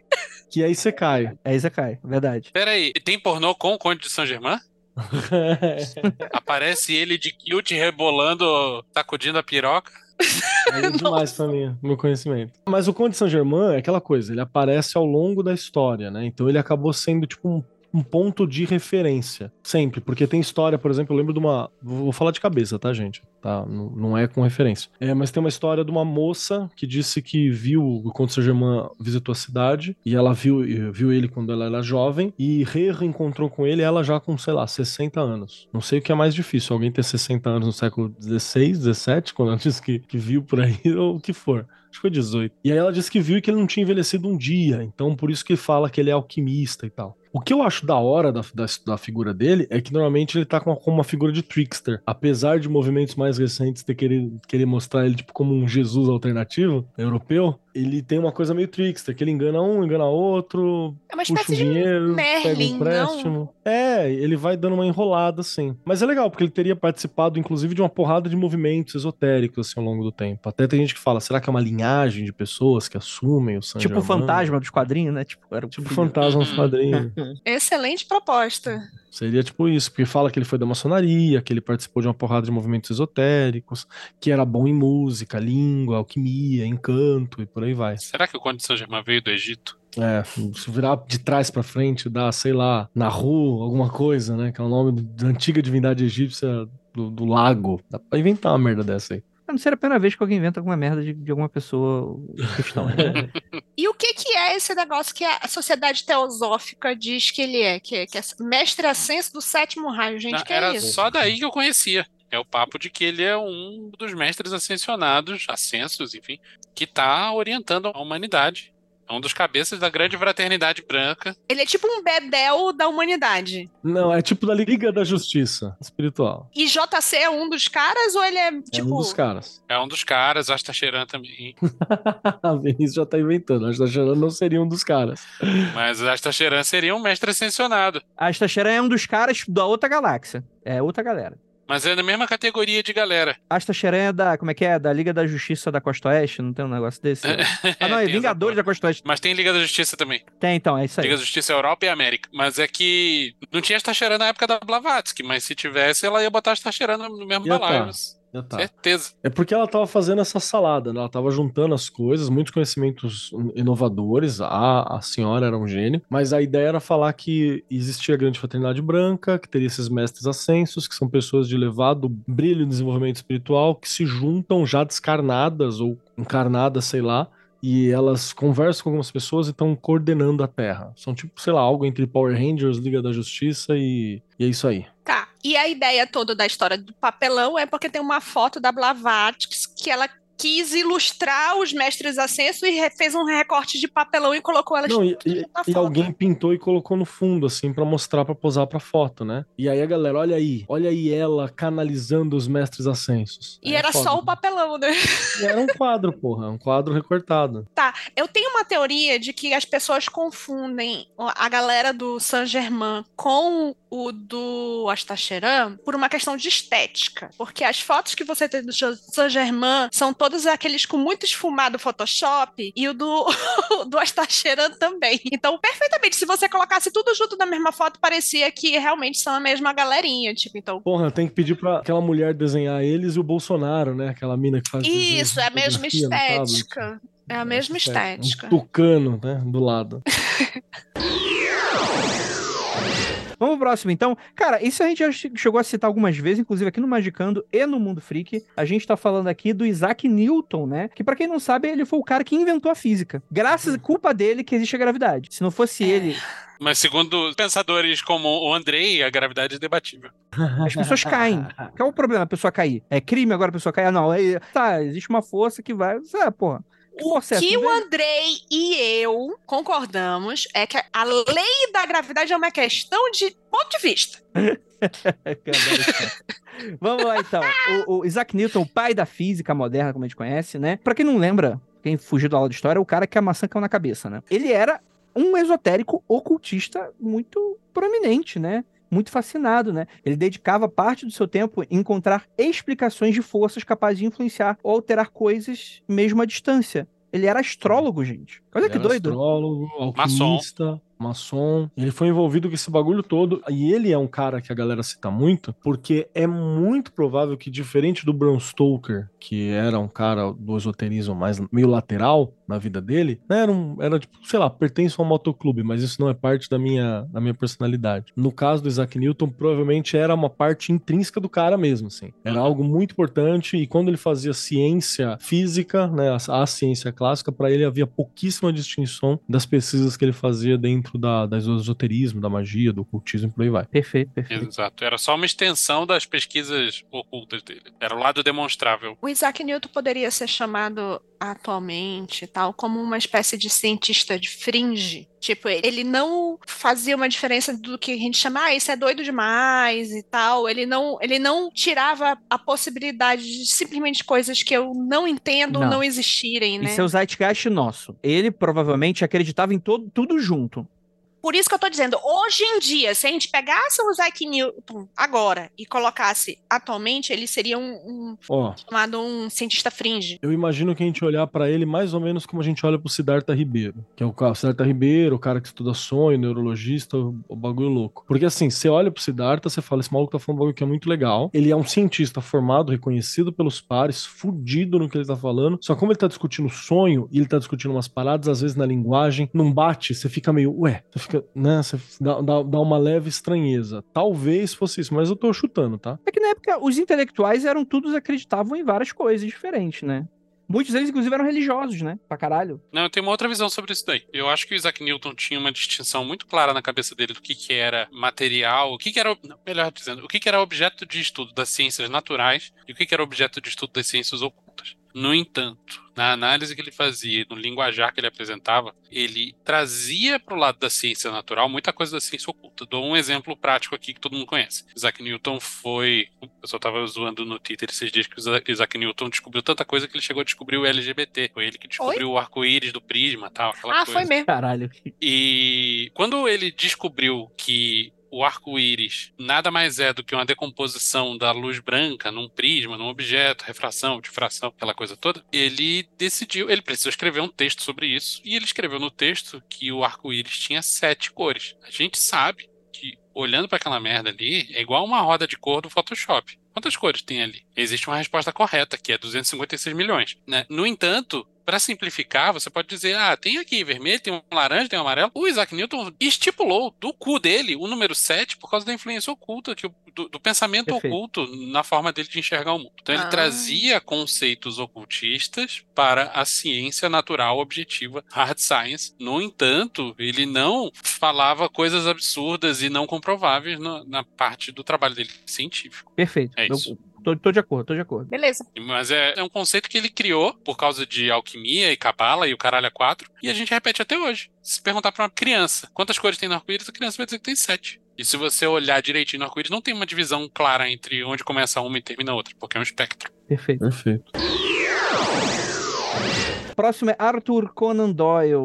Que aí você cai. É Isekai, verdade. Pera aí, tem pornô com o Conde de Saint-Germain? Aparece ele de kilt rebolando, sacudindo a piroca. Aí é demais pra mim, meu conhecimento. Mas o Conde Saint-Germain é aquela coisa, ele aparece ao longo da história, né? Então ele acabou sendo tipo um, um ponto de referência. Sempre, porque tem história, por exemplo, eu lembro de uma. Vou falar de cabeça, tá, gente? Tá? Não, é com referência. É, mas tem uma história de uma moça que disse que viu o Conde Saint-Germain visitou a cidade e ela viu, viu ele quando ela era jovem e re-reencontrou com ele ela já com, sei lá, 60 anos. Não sei o que é mais difícil, alguém ter 60 anos no século 16, 17, quando ela disse que, que viu por aí, ou o que for. Acho que foi 18. E aí ela disse que viu que ele não tinha envelhecido um dia, então por isso que fala que ele é alquimista e tal. O que eu acho da hora da, da, da figura dele é que normalmente ele tá com, com uma figura de trickster. Apesar de movimentos mais recentes ter querer, querer mostrar ele tipo como um Jesus alternativo, europeu, ele tem uma coisa meio trickster, que ele engana um, engana outro, É uma puxa o dinheiro, pega Merlin, um não? empréstimo. É, ele vai dando uma enrolada, assim. Mas é legal, porque ele teria participado, inclusive, de uma porrada de movimentos esotéricos, assim, ao longo do tempo. Até tem gente que fala, será que é uma linhagem de pessoas que assumem o Saint Tipo o fantasma dos quadrinhos, né? Tipo, era o Tipo filho. fantasma nos Uhum. Excelente proposta. Seria tipo isso, porque fala que ele foi da maçonaria, que ele participou de uma porrada de movimentos esotéricos, que era bom em música, língua, alquimia, encanto e por aí vai. Será que o Conde de Saint Germain veio do Egito? É, se virar de trás pra frente, dá, sei lá, Naru, alguma coisa, né? Que é o nome da antiga divindade egípcia do, do lago. Dá pra inventar uma merda dessa aí. Não seria a primeira vez que alguém inventa alguma merda de, de alguma pessoa cristã. né? E o que, que é esse negócio que a sociedade teosófica diz que ele é? Que, que é mestre ascenso do sétimo raio, gente, Não, que era é isso? só daí que eu conhecia. É o papo de que ele é um dos mestres ascensionados, ascensos, enfim, que tá orientando a humanidade. É um dos cabeças da grande fraternidade branca. Ele é tipo um bedel da humanidade. Não, é tipo da Liga da Justiça Espiritual. E JC é um dos caras ou ele é É tipo. um dos caras. É um dos caras, Astacheran também. A Vinícius já tá inventando. Acho que tá não seria um dos caras. Mas Astacheran seria um mestre ascensionado. A Astacheran é um dos caras da outra galáxia. É outra galera. Mas é na mesma categoria de galera. A Astacheran é da. Como é que é? Da Liga da Justiça da Costa Oeste? Não tem um negócio desse? Ah, não, é Vingadores da. Costa Oeste. Mas tem Liga da Justiça também. Tem, então, é isso aí. Liga da Justiça Europa e América. Mas é que não tinha Astacheran na época da Blavatsky, mas se tivesse, ela ia botar Astacheran no no mesmo Ia balaio. tá. tá. Certeza. É porque ela tava fazendo essa salada, né? Ela tava juntando as coisas, muitos conhecimentos inovadores. A, a senhora era um gênio, mas a ideia era falar que existia a grande fraternidade branca, que teria esses mestres ascensos, que são pessoas de elevado brilho e desenvolvimento espiritual, que se juntam já descarnadas ou encarnadas, sei lá. E elas conversam com algumas pessoas e estão coordenando a Terra. São tipo, sei lá, algo entre Power Rangers, Liga da Justiça e, e é isso aí. Tá. E a ideia toda da história do papelão é porque tem uma foto da Blavatsky que ela quis ilustrar os mestres ascensos e fez um recorte de papelão e colocou elas Não, e, e- e alguém pintou e colocou no fundo, assim, pra mostrar, pra posar pra foto, né? E aí a galera, olha aí, olha aí ela canalizando os mestres ascensos. E É era foda. só o papelão, né? E Era um quadro, porra, um quadro recortado. Tá, eu tenho uma teoria de que as pessoas confundem a galera do Saint Germain com o do Astacheran por uma questão de estética. Porque as fotos que você tem do Saint Germain são todos aqueles com muito esfumado Photoshop e o do, do Astacheran também. Então, perfeitamente, se você colocasse tudo junto na mesma foto, parecia que realmente são a mesma galerinha. Tipo, então. Porra, tem que pedir pra aquela mulher desenhar eles e o Bolsonaro, né? Aquela mina que faz Isso, é a mesma tablet. estética. É a mesma estética. Um tucano, né? Do lado. Vamos pro próximo, então. Cara, isso a gente já che- chegou a citar algumas vezes, inclusive aqui no Magicando e no Mundo Freak. A gente tá falando aqui do Isaac Newton, né? Que pra quem não sabe, ele foi o cara que inventou a física. Graças à culpa dele que existe a gravidade. Se não fosse ele, Mas segundo pensadores como o Andrei, a gravidade é debatível. as pessoas caem. Qual é o problema a pessoa cair? É crime agora a pessoa cair? Ah, não. É, tá, existe uma força que vai. Ah, porra. Essa? que o? Andrei e eu concordamos é que a lei da gravidade é uma questão de ponto de vista. Vamos lá, então. O, o Isaac Newton, o pai da física moderna, como a gente conhece, né? Pra quem não lembra, quem fugiu da aula de história, é o cara que a maçã caiu na cabeça, né? Ele era um esotérico ocultista muito prominente, né? Muito fascinado, né? Ele dedicava parte do seu tempo em encontrar explicações de forças capazes de influenciar ou alterar coisas mesmo à distância. Ele era astrólogo, gente. Olha que Ele era doido. Astrólogo, alquimista, maçom. Ele foi envolvido com esse bagulho todo. E ele é um cara que a galera cita muito, porque é muito provável que, diferente do Bram Stoker, que era um cara do esoterismo mais meio lateral na vida dele, né, era, um, era tipo, sei lá, pertence a um motoclube, mas isso não é parte da minha, da minha personalidade. No caso do Isaac Newton, provavelmente era uma parte intrínseca do cara mesmo, assim. Era algo muito importante e quando ele fazia ciência física, né, a, a ciência clássica, para ele havia pouquíssima distinção das pesquisas que ele fazia dentro da, da esoterismo, da magia, do ocultismo e por aí vai. Perfeito, perfeito. Exato. Era só uma extensão das pesquisas ocultas dele. Era o lado demonstrável. O Isaac Newton poderia ser chamado atualmente, tal, como uma espécie de cientista de fringe. Tipo, ele não fazia uma diferença do que a gente chama, ah, isso é doido demais e tal. Ele não, ele não tirava a possibilidade de simplesmente coisas que eu não entendo não, não existirem, né? Isso é o zeitgeist nosso. Ele provavelmente acreditava em todo, tudo junto. Por isso que eu tô dizendo, hoje em dia, se a gente pegasse o Isaac Newton agora e colocasse atualmente, ele seria um, um oh, chamado um cientista fringe. Eu imagino que a gente olhar para ele mais ou menos como a gente olha pro Siddhartha Ribeiro, que é o, o Siddhartha Ribeiro, o cara que estuda sonho, neurologista, o, bagulho louco. Porque assim, você olha pro Siddhartha, você fala, esse maluco tá falando um bagulho que é muito legal. Ele é um cientista formado, reconhecido pelos pares, fudido no que ele tá falando. Só como ele tá discutindo sonho e ele tá discutindo umas paradas, às vezes na linguagem, não bate, você fica meio, ué, você fica fica, né, você dá, dá, dá, uma leve estranheza. Talvez fosse isso, mas eu tô chutando, tá? É que na época os intelectuais eram todos acreditavam em várias coisas diferentes, né? Muitos deles, inclusive, eram religiosos, né? Pra caralho. Não, eu tenho uma outra visão sobre isso daí. Eu acho que o Isaac Newton tinha uma distinção muito clara na cabeça dele do que, que era material, o que, que era, melhor dizendo, o que, que era objeto de estudo das ciências naturais e o que, que era objeto de estudo das ciências ocultas. No entanto, na análise que ele fazia, no linguajar que ele apresentava, ele trazia para o lado da ciência natural muita coisa da ciência oculta. Dou um exemplo prático aqui que todo mundo conhece. Isaac Newton foi. O pessoal estava zoando no Twitter esses dias que o Isaac Newton descobriu tanta coisa que ele chegou a descobrir o LGBT. Foi ele que descobriu Oi? o arco-íris do prisma tal. Aquela ah, coisa. foi mesmo. Caralho. E quando ele descobriu que o arco-íris nada mais é do que uma decomposição da luz branca num prisma, num objeto, refração, difração, aquela coisa toda, ele decidiu, ele precisou escrever um texto sobre isso, e ele escreveu no texto que o arco-íris tinha sete cores. A gente sabe que, olhando para aquela merda ali, é igual uma roda de cor do Photoshop. Quantas cores tem ali? Existe uma resposta correta, que é 256 milhões. Né? No entanto, para simplificar, você pode dizer, ah, tem aqui vermelho, tem um laranja, tem um amarelo. O Isaac Newton estipulou do cu dele o número 7 por causa da influência oculta, que, do, do pensamento Perfeito. oculto na forma dele de enxergar o mundo. Então ele ah. trazia conceitos ocultistas para a ciência natural objetiva, hard science. No entanto, ele não falava coisas absurdas e não comprováveis na, na parte do trabalho dele científico. Perfeito. É isso. Eu Tô, tô, de acordo, tô de acordo. Beleza. Mas é, é um conceito que ele criou por causa de alquimia e cabala e o caralho a quatro, e a gente repete até hoje. Se perguntar pra uma criança quantas cores tem no arco-íris, a criança vai dizer que tem sete. E se você olhar direitinho no arco-íris, não tem uma divisão clara entre onde começa uma e termina a outra, porque é um espectro. Perfeito. Perfeito. Próximo é Arthur Conan Doyle,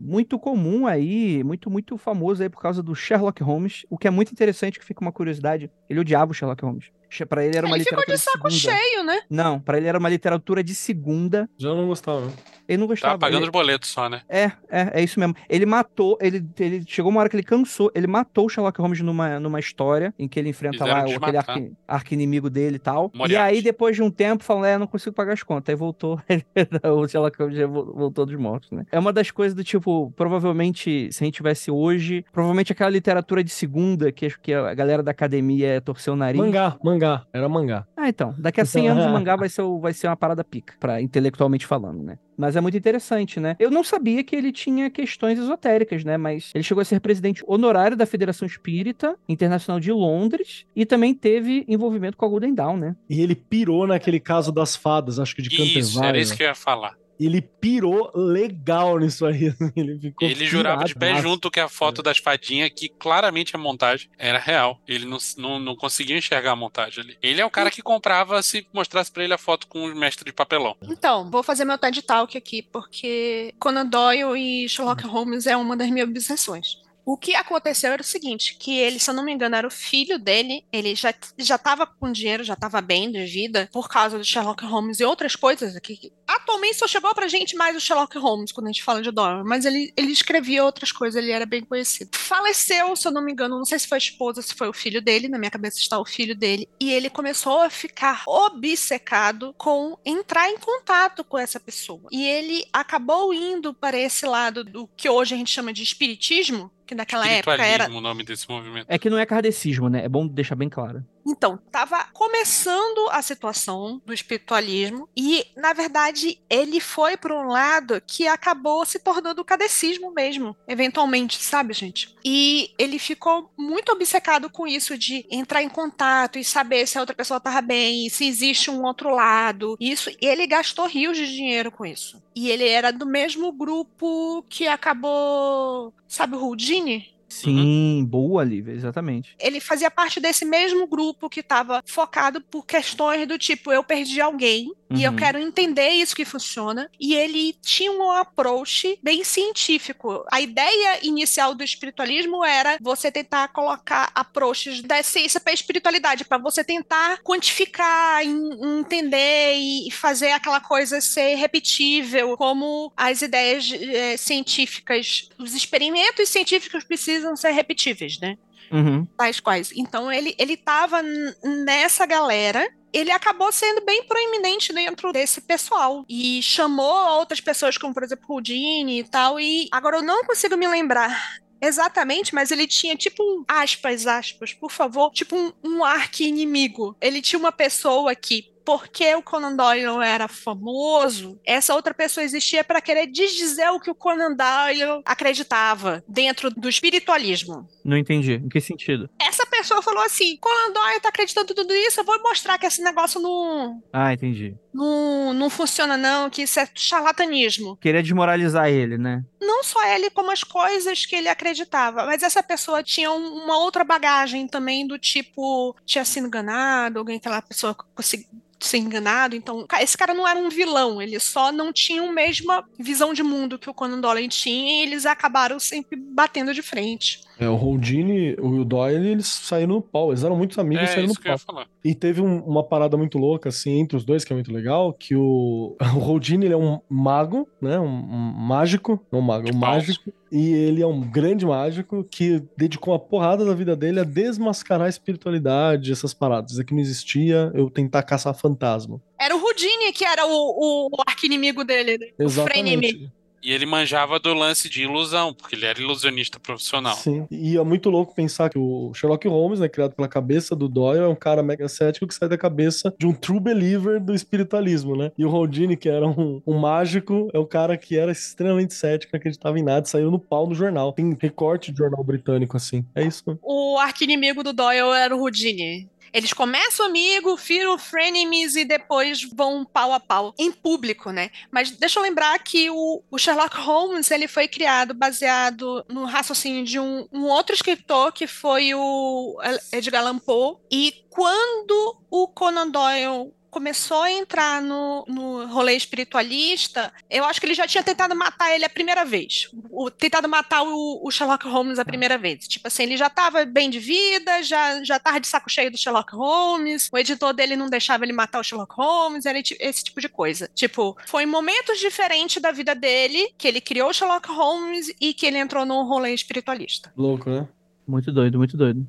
muito comum aí, muito, muito famoso aí por causa do Sherlock Holmes, o que é muito interessante, que fica uma curiosidade, ele odiava o Sherlock Holmes. Pra ele era uma ele literatura ficou de saco de cheio, né? Não, pra ele era uma literatura de segunda. Já não gostava. Ele não gostava. Tava pagando ele... os boletos só, né? É, é, é isso mesmo. Ele matou, ele, ele chegou uma hora que ele cansou, ele matou o Sherlock Holmes numa, numa história em que ele enfrenta lá aquele arqui, arqui-inimigo dele e tal. Moriarty. E aí, depois de um tempo, falou, é, não consigo pagar as contas. Aí voltou, o Sherlock Holmes já voltou dos mortos, né? É uma das coisas do tipo, provavelmente, se a gente tivesse hoje, provavelmente aquela literatura de segunda que, que a galera da academia torceu o nariz. Mangá, mangá, era mangá. Ah, então. Daqui a 100 anos o mangá vai ser, vai ser uma parada pica, pra, intelectualmente falando, né? Mas é muito interessante, né? Eu não sabia que ele tinha questões esotéricas, né? Mas ele chegou a ser presidente honorário da Federação Espírita Internacional de Londres e também teve envolvimento com a Golden Dawn, né? E ele pirou naquele caso das fadas, acho que de Canterville. Isso, era isso que eu ia falar ele pirou legal nisso aí. Assim, ele ficou. Ele jurava de pé junto que a foto é. das fadinhas, que claramente a montagem era real. Ele não, não, não conseguia enxergar a montagem ali. Ele é o cara que comprava se mostrasse pra ele a foto com o mestre de papelão. Então, vou fazer meu TED Talk aqui, porque Conan Doyle e Sherlock Holmes é uma das minhas obsessões. O que aconteceu era o seguinte, que ele, se eu não me engano, era o filho dele, ele já já estava com dinheiro, já estava bem de vida, por causa do Sherlock Holmes e outras coisas aqui. Atualmente só chegou pra gente mais o Sherlock Holmes quando a gente fala de Doyle, mas ele, ele escrevia outras coisas, ele era bem conhecido. Faleceu, se eu não me engano, não sei se foi a esposa, se foi o filho dele, na minha cabeça está o filho dele, e ele começou a ficar obcecado com entrar em contato com essa pessoa. E ele acabou indo para esse lado do que hoje a gente chama de espiritismo, que naquela época era. o nome desse movimento. É que não é kardecismo, né? É bom deixar bem claro. Então, estava começando a situação do espiritualismo e, na verdade, ele foi para um lado que acabou se tornando o cadecismo mesmo, eventualmente, sabe, gente? E ele ficou muito obcecado com isso de entrar em contato e saber se a outra pessoa estava bem, se existe um outro lado. Isso, e ele gastou rios de dinheiro com isso. E ele era do mesmo grupo que acabou, sabe, o Houdini? Sim, uhum. boa, Lívia, exatamente. Ele fazia parte desse mesmo grupo que estava focado por questões do tipo, eu perdi alguém uhum. e eu uhum. quero entender isso que funciona. E ele tinha um approach bem científico. A ideia inicial do espiritualismo era você tentar colocar approaches da ciência para a espiritualidade, para você tentar quantificar, entender e fazer aquela coisa ser repetível, como as ideias é, científicas, os experimentos científicos precisam precisam ser repetíveis, né? Uhum. Tais quais. Então ele, ele tava nessa galera ele acabou sendo bem proeminente dentro desse pessoal e chamou outras pessoas, como por exemplo Houdini e tal. E agora eu não consigo me lembrar exatamente, mas ele tinha tipo aspas, aspas, por favor, tipo um, um arqui-inimigo. Ele tinha uma pessoa que porque o Conan Doyle era famoso, essa outra pessoa existia para querer desdizer o que o Conan Doyle acreditava dentro do espiritualismo. Não entendi. Em que sentido? Essa pessoa falou assim: Conan Doyle tá acreditando em tudo isso, eu vou mostrar que esse negócio não. Ah, entendi. Não, não funciona, não, que isso é charlatanismo. Queria desmoralizar ele, né? Não só ele, como as coisas que ele acreditava. Mas essa pessoa tinha uma outra bagagem também, do tipo, tinha sido enganado, alguém, aquela pessoa conseguiu ser enganado. Então, esse cara não era um vilão, ele só não tinha a mesma visão de mundo que o Conan Doyle tinha e eles acabaram sempre batendo de frente. É, o Houdini, o Doyle, eles saíram no pau. Eles eram muitos amigos é, saíram no pau. E teve um, uma parada muito louca, assim, entre os dois, que é muito legal, que o, o Houdini, ele é um mago, né? Um, um mágico, não um mago, um mágico. E ele é um grande mágico que dedicou a porrada da vida dele a desmascarar a espiritualidade, essas paradas. Isso aqui não existia, eu tentar caçar fantasma. Era o Houdini que era o, o, o arqui-inimigo dele, né? Exatamente. E ele manjava do lance de ilusão, porque ele era ilusionista profissional. Sim. E é muito louco pensar que o Sherlock Holmes, né, criado pela cabeça do Doyle, é um cara mega cético que sai da cabeça de um true believer do espiritualismo, né? E o Houdini, que era um, um mágico, é um cara que era extremamente cético, não acreditava em nada, saiu no pau no jornal. Tem recorte de jornal britânico, assim. É isso. O arqui-inimigo do Doyle era o Houdini. Eles começam amigo, viram frenemies e depois vão pau a pau em público, né? Mas deixa eu lembrar que o, o Sherlock Holmes ele foi criado baseado no raciocínio de um, um outro escritor que foi o Edgar Allan Poe e quando o Conan Doyle começou a entrar no, no rolê espiritualista, eu acho que ele já tinha tentado matar ele a primeira vez. O, tentado matar o, o, Sherlock Holmes a primeira vez. Tipo assim, ele já estava bem de vida, já, já tava de saco cheio do Sherlock Holmes, o editor dele não deixava ele matar o Sherlock Holmes, era esse tipo de coisa. Tipo, foi em momentos diferentes da vida dele que ele criou o Sherlock Holmes e que ele entrou num rolê espiritualista. Louco, né? Muito doido, muito doido.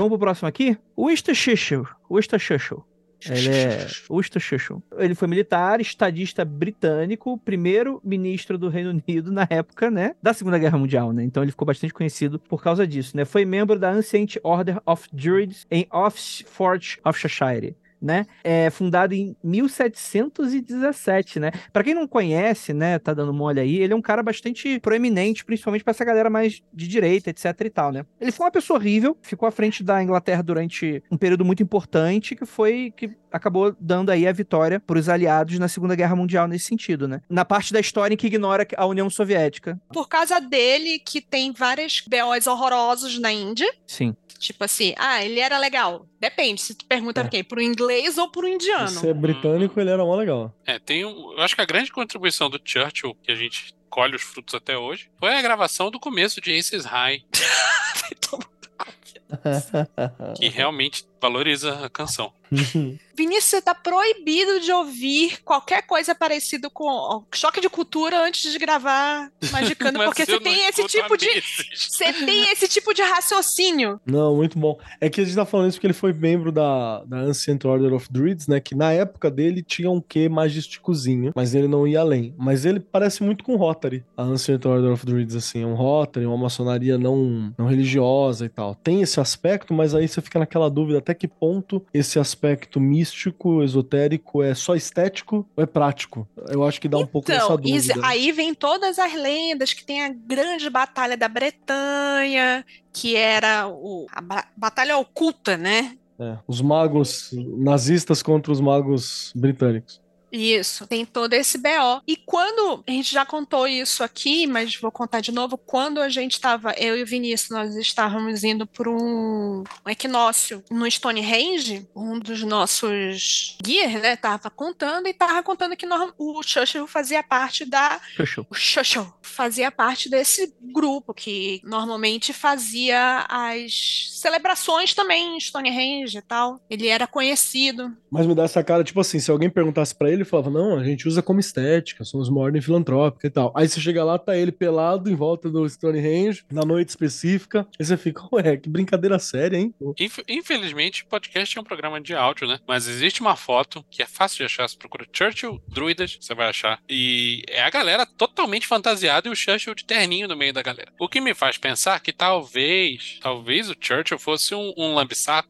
Vamos pro próximo aqui? Winston Churchill. Winston Churchill. Ele é Winston Churchill. Ele foi militar, estadista britânico, primeiro ministro do Reino Unido na época, né, da Segunda Guerra Mundial, né? Então ele ficou bastante conhecido por causa disso, né? Foi membro da Ancient Order of Druids em Oxfordshire né? É fundado em 1717, né? Para quem não conhece, né, tá dando mole aí, ele é um cara bastante proeminente, principalmente para essa galera mais de direita, etc e tal, né? Ele foi uma pessoa horrível, ficou à frente da Inglaterra durante um período muito importante, que foi que acabou dando aí a vitória para os aliados na Segunda Guerra Mundial nesse sentido, né? Na parte da história em que ignora a União Soviética. Por causa dele, que tem vários BOs horrorosos na Índia. Sim. Tipo assim, ah, ele era legal. Depende, se tu pergunta é. quem, pro inglês ou pro indiano. Se é britânico, ele era mó legal. É, tem um, eu acho que a grande contribuição do Churchill, que a gente colhe os frutos até hoje, foi a gravação do começo de Aces High. que realmente valoriza a canção. Vinícius, você tá proibido de ouvir qualquer coisa parecida com choque de cultura antes de gravar Magicando, porque você tem esse tipo de. Você tem esse tipo de raciocínio. Não, muito bom. É que a gente tá falando isso porque ele foi membro da, da Ancient Order of Druids, né? Que na época dele tinha um quê magísticozinho, mas ele não ia além. Mas ele parece muito com Rotary, a Ancient Order of Druids, assim. É um Rotary, uma maçonaria não, não religiosa e tal. Tem esse aspecto, mas aí você fica naquela dúvida até que ponto esse aspecto místico, esotérico, é só estético ou é prático? Eu acho que dá um pouco então, essa dúvida. Né? Aí vem todas as lendas que tem a grande batalha da Bretanha, que era o, a batalha oculta, né? É, os magos nazistas contra os magos britânicos. Isso, tem todo esse BO. E quando, a gente já contou isso aqui, mas vou contar de novo, quando a gente estava, eu e o Vinícius, nós estávamos indo por um, um equinócio no Stonehenge, um dos nossos guias, né, tava contando e tava contando que nós, o Churchill fazia parte da... Churchill. O Churchill fazia parte desse grupo que normalmente fazia as celebrações também em Stonehenge e tal. Ele era conhecido. Mas me dá essa cara, tipo assim, se alguém perguntasse para ele, ele falava, não, a gente usa como estética, somos uma ordem filantrópica e tal. Aí você chega lá, tá ele pelado em volta do Stonehenge, na noite específica, e você fica, ué, que brincadeira séria, hein? Infelizmente, podcast é um programa de áudio, né? Mas existe uma foto que é fácil de achar, você procura Churchill Druidas, você vai achar. E é a galera totalmente fantasiada e o Churchill de terninho no meio da galera. O que me faz pensar que talvez, talvez o Churchill fosse um, um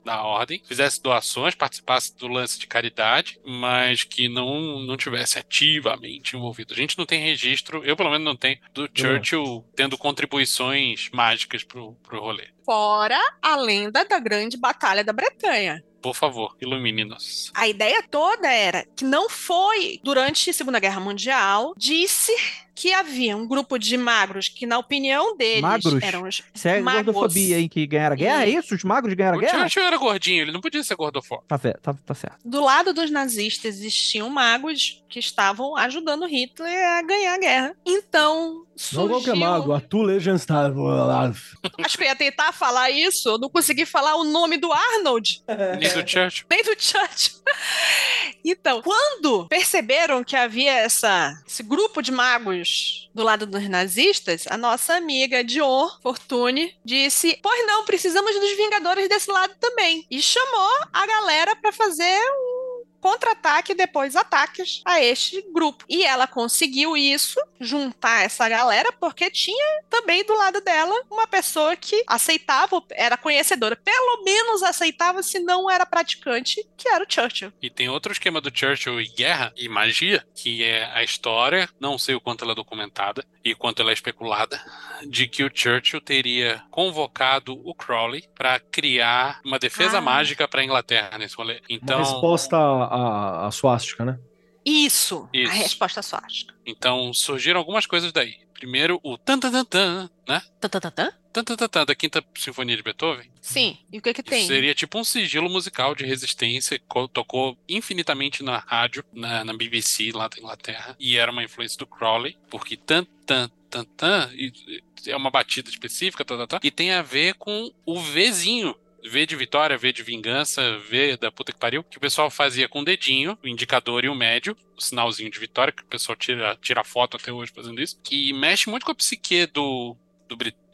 da ordem, fizesse doações, participasse do lance de caridade, mas que não não, tivesse ativamente envolvido. A gente não tem registro, eu pelo menos não tenho, do Churchill tendo contribuições mágicas pro, pro rolê. Fora a lenda da grande batalha da Bretanha. Por favor, ilumine-nos. A ideia toda era que não foi durante a Segunda Guerra Mundial, disse que havia um grupo de magros que, na opinião deles, magros? eram os Isso é magos. gordofobia, hein? Que ganharam a guerra? E... É isso? Os magros ganharam a guerra? O Churchill era gordinho, ele não podia ser gordofóbico. Tá, tá, tá certo. Do lado dos nazistas existiam magos que estavam ajudando Hitler a ganhar a guerra. Então, surgiu... Não qualquer mago, a Tu Legendstar. Acho que eu ia tentar falar isso, eu não consegui falar o nome do Arnold. Nem do Churchill. Nem do Churchill. Então, quando perceberam que havia essa, esse grupo de magos do lado dos nazistas, a nossa amiga Dion Fortune disse: Pois não, precisamos dos Vingadores desse lado também. E chamou a galera para fazer um contra-ataque e depois ataques a este grupo. E ela conseguiu isso, juntar essa galera, porque tinha também do lado dela uma pessoa que aceitava, era conhecedora, pelo menos aceitava se não era praticante, que era o Churchill. E tem outro esquema do Churchill e guerra e magia, que é a história, não sei o quanto ela é documentada e quanto ela é especulada, de que o Churchill teria convocado o Crowley para criar uma defesa ah. mágica para a Inglaterra nesse rolê. Então, uma resposta a, a suástica, né? Isso, Isso, a resposta suástica. Então surgiram algumas coisas daí. Primeiro, o tan tan tan tan, né? Tan tan tan tan? Tan tan tan tan, da Quinta Sinfonia de Beethoven. Sim, e o que que tem? Seria tipo um sigilo musical de resistência, tocou infinitamente na rádio, na, na BBC lá da Inglaterra, e era uma influência do Crowley, porque tan tan tan tan, é uma batida específica, tá, tá, tá, e tem a ver com o Vzinho V de vitória, V de vingança, V da puta que pariu, que o pessoal fazia com o dedinho, o indicador e o médio, o sinalzinho de vitória, que o pessoal tira, tira foto até hoje fazendo isso, que mexe muito com a psique do, do britânico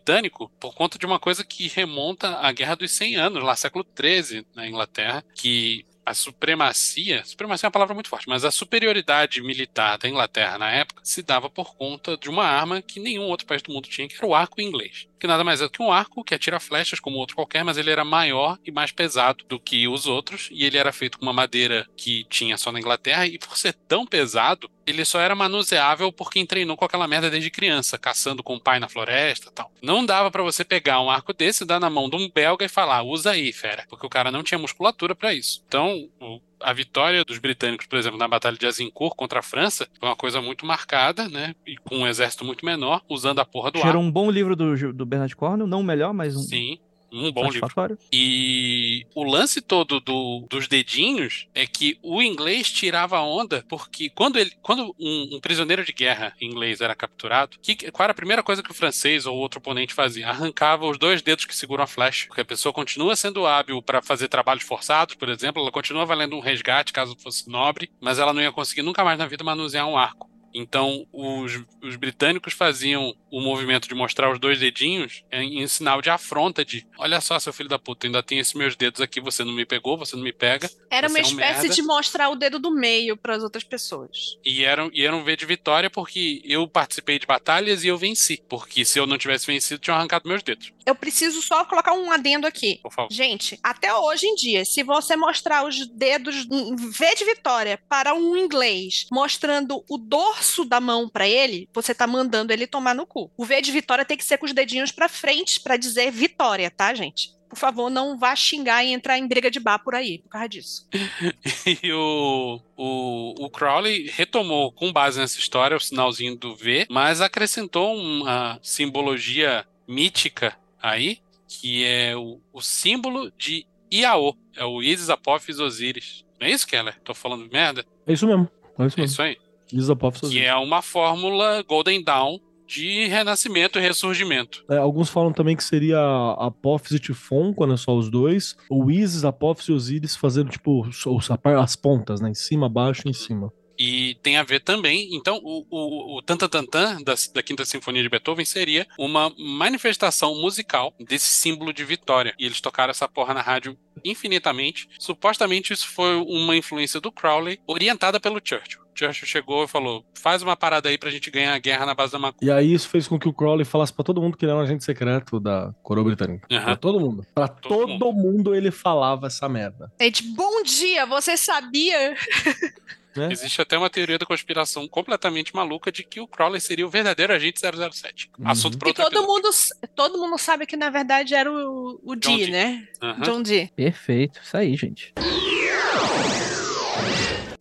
por conta de uma coisa que remonta à Guerra dos 100 Anos, lá século XIII, na Inglaterra, que a supremacia, supremacia é uma palavra muito forte, mas a superioridade militar da Inglaterra na época se dava por conta de uma arma que nenhum outro país do mundo tinha, que era o arco inglês que nada mais é do que um arco que atira flechas como outro qualquer, mas ele era maior e mais pesado do que os outros, e ele era feito com uma madeira que tinha só na Inglaterra, e por ser tão pesado, ele só era manuseável por quem treinou com aquela merda desde criança, caçando com o pai na floresta tal. Não dava para você pegar um arco desse, dar na mão de um belga e falar, usa aí, fera, porque o cara não tinha musculatura para isso. Então, o a vitória dos britânicos, por exemplo, na Batalha de Azincourt contra a França, foi uma coisa muito marcada, né? E com um exército muito menor, usando a porra do ar. Era um bom livro do, do Bernard Cornwell, não o melhor, mas um. Sim. Um bom livro. E o lance todo do, dos dedinhos é que o inglês tirava onda, porque quando, ele, quando um, um prisioneiro de guerra inglês era capturado, que, qual era a primeira coisa que o francês ou outro oponente fazia? Arrancava os dois dedos que seguram a flecha, porque a pessoa continua sendo hábil para fazer trabalhos forçados, por exemplo, ela continua valendo um resgate caso fosse nobre, mas ela não ia conseguir nunca mais na vida manusear um arco. Então, os, os britânicos faziam o movimento de mostrar os dois dedinhos em, em, sinal de afronta de olha só, seu filho da puta, ainda tem esses meus dedos aqui, você não me pegou, você não me pega. Era uma é um espécie merda. de mostrar o dedo do meio para as outras pessoas. E era, e era um V de vitória porque eu participei de batalhas e eu venci. Porque se eu não tivesse vencido, tinham arrancado meus dedos. Eu preciso só colocar um adendo aqui. Por favor. Gente, até hoje em dia, se você mostrar os dedos em V de vitória para um inglês, mostrando o dorso da mão para ele, você tá mandando ele tomar no cu. O V de vitória tem que ser com os dedinhos para frente para dizer vitória, tá, gente? Por favor, não vá xingar e entrar em briga de bar por aí, por causa disso. e o, o, o Crowley retomou, com base nessa história, o sinalzinho do V, mas acrescentou uma simbologia mítica aí, que é o, o símbolo de Iaô. É o Isis, Apophis, Osíris. Não é isso, Keller? Tô falando merda? É isso mesmo. É isso É mesmo. isso aí. Que é uma fórmula Golden Dawn de renascimento e ressurgimento. É, alguns falam também que seria Apófise e Tifon, quando é só os dois. O Isis, Apófise e Osíris fazendo, tipo, as pontas, né? Em cima, abaixo e em cima. E tem a ver também, então, o, o, o Tantantantan da, da Quinta Sinfonia de Beethoven seria uma manifestação musical desse símbolo de vitória. E eles tocaram essa porra na rádio infinitamente. Supostamente isso foi uma influência do Crowley, orientada pelo Churchill. Churchill chegou e falou: faz uma parada aí pra gente ganhar a guerra na base da macumba. E aí isso fez com que o Crowley falasse pra todo mundo que ele era um agente secreto da coroa britânica. Aham. Pra todo mundo. Pra Todo todo, mundo. ele falava essa merda. Gente, bom dia, você sabia? Né? Existe até uma teoria da conspiração completamente maluca de que o Crowley seria o verdadeiro agente 007. Uhum. Assunto para outro todo episódio. mundo, todo mundo sabe que na verdade era o, o John Dee, Dee. né? Aham. John Dee. Perfeito, isso aí, gente.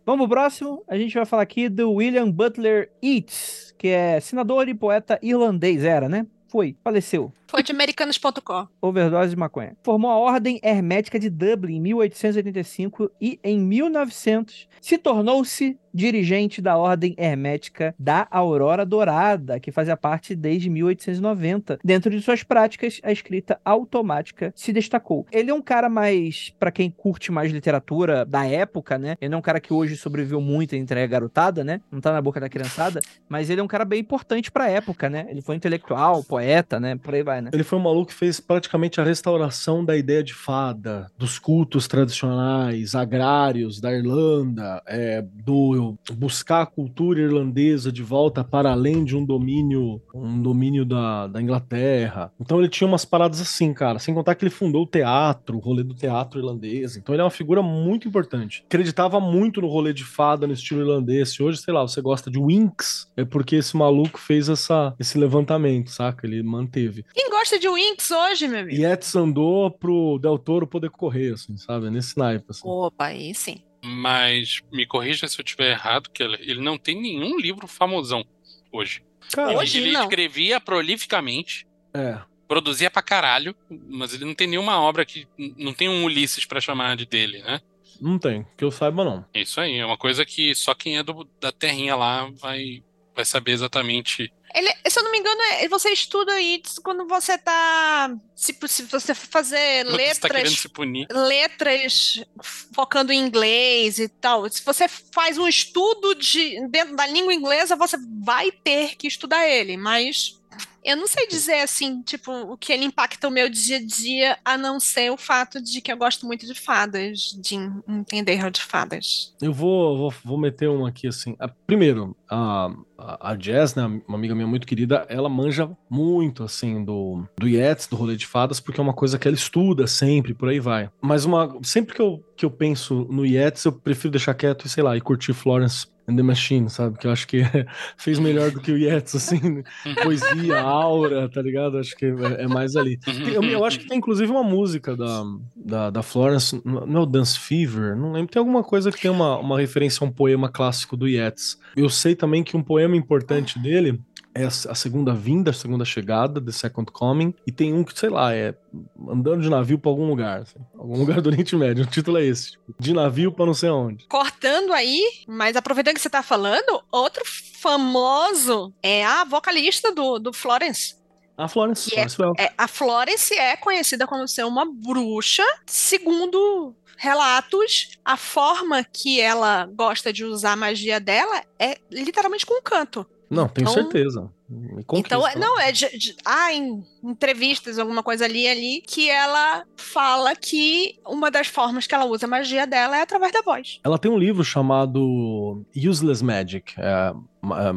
Vamos pro próximo. A gente vai falar aqui do William Butler Yeats, que é senador e poeta irlandês, era, né? Foi, faleceu. Americanos.com. Overdose de maconha. Formou a Ordem Hermética de Dublin em 1885 e, em 1900, se tornou-se dirigente da Ordem Hermética da Aurora Dourada, que fazia parte desde 1890. Dentro de suas práticas, a escrita automática se destacou. Ele é um cara mais, para quem curte mais literatura da época, né? Ele é um cara que hoje sobreviveu muito entre a garotada, né? Não tá na boca da criançada, mas ele é um cara bem importante pra época, né? Ele foi intelectual, poeta, né? Por aí vai, né? Ele foi um maluco que fez praticamente a restauração da ideia de fada, dos cultos tradicionais, agrários da Irlanda, é, do buscar a cultura irlandesa de volta para além de um domínio, um domínio da, da Inglaterra. Então ele tinha umas paradas assim, cara. Sem contar que ele fundou o teatro, o rolê do teatro irlandês. Então ele é uma figura muito importante. Acreditava muito no rolê de fada no estilo irlandês. Se hoje, sei lá, você gosta de Winx, é porque esse maluco fez essa, esse levantamento, saca? Ele manteve. Quem gosta de Winx hoje, meu amigo? E Edson andou pro Del Toro poder correr, assim, sabe? Nesse naipe, assim. Opa, aí sim. Mas me corrija se eu estiver errado, que ele não tem nenhum livro famosão hoje. Cara, Ele- Hoje ele não. escrevia prolificamente, é. produzia pra caralho, mas ele não tem nenhuma obra que. Não tem um Ulisses pra chamar de dele, né? Não tem, que eu saiba não. É Isso aí, é uma coisa que só quem é do- da terrinha lá vai, vai saber exatamente. Ele, se eu não me engano, é- você estuda isso quando você tá. Se, se você for fazer Você tá letras. se punir. Letras focando em inglês e tal. Se você faz um estudo de, dentro da língua inglesa, você vai ter que estudar ele, mas eu não sei dizer assim, tipo, o que ele impacta o meu dia a dia, a não ser o fato de que eu gosto muito de fadas, de entender de fadas. Eu vou, vou, vou meter um aqui assim. Ah, Primeiro, a, a, Jazz, né, uma amiga minha muito querida, ela manja muito assim do, do Yeats, do rolê de fadas, porque é uma coisa que ela estuda sempre, por aí vai. Mas uma, sempre que eu, que eu penso no Yeats, eu prefiro deixar quieto e sei lá, e curtir Florence and the Machine, sabe? Que eu acho que fez melhor do que o Yeats, assim, poesia, aura, tá ligado? Acho que é, é mais ali. Eu, eu acho que tem inclusive uma música da, da, da Florence, não é o Dance Fever, não lembro, tem alguma coisa que tem uma, uma referência a um poema clássico do Yeats. Eu sei também que um poema importante dele é a segunda vinda, a segunda chegada, The Second Coming, e tem um que, sei lá, é andando de navio pra algum lugar, assim, algum lugar do Oriente Médio. O título é esse, tipo, de navio pra não sei aonde. Cortando aí, mas aproveitando que você tá falando, outro famoso é a vocalista do, do Florence. A Florence, é- Florence Welch. É, a Florence é conhecida como ser uma bruxa, segundo relatos, a forma que ela gosta de usar a magia dela é literalmente com canto. Não, tenho então- certeza. Me conquista. Então, é- não, é de, de- há em entrevistas, alguma coisa ali ali, que ela fala que uma das formas que ela usa a magia dela é através da voz. Ela tem um livro chamado Useless Magic, ma- é,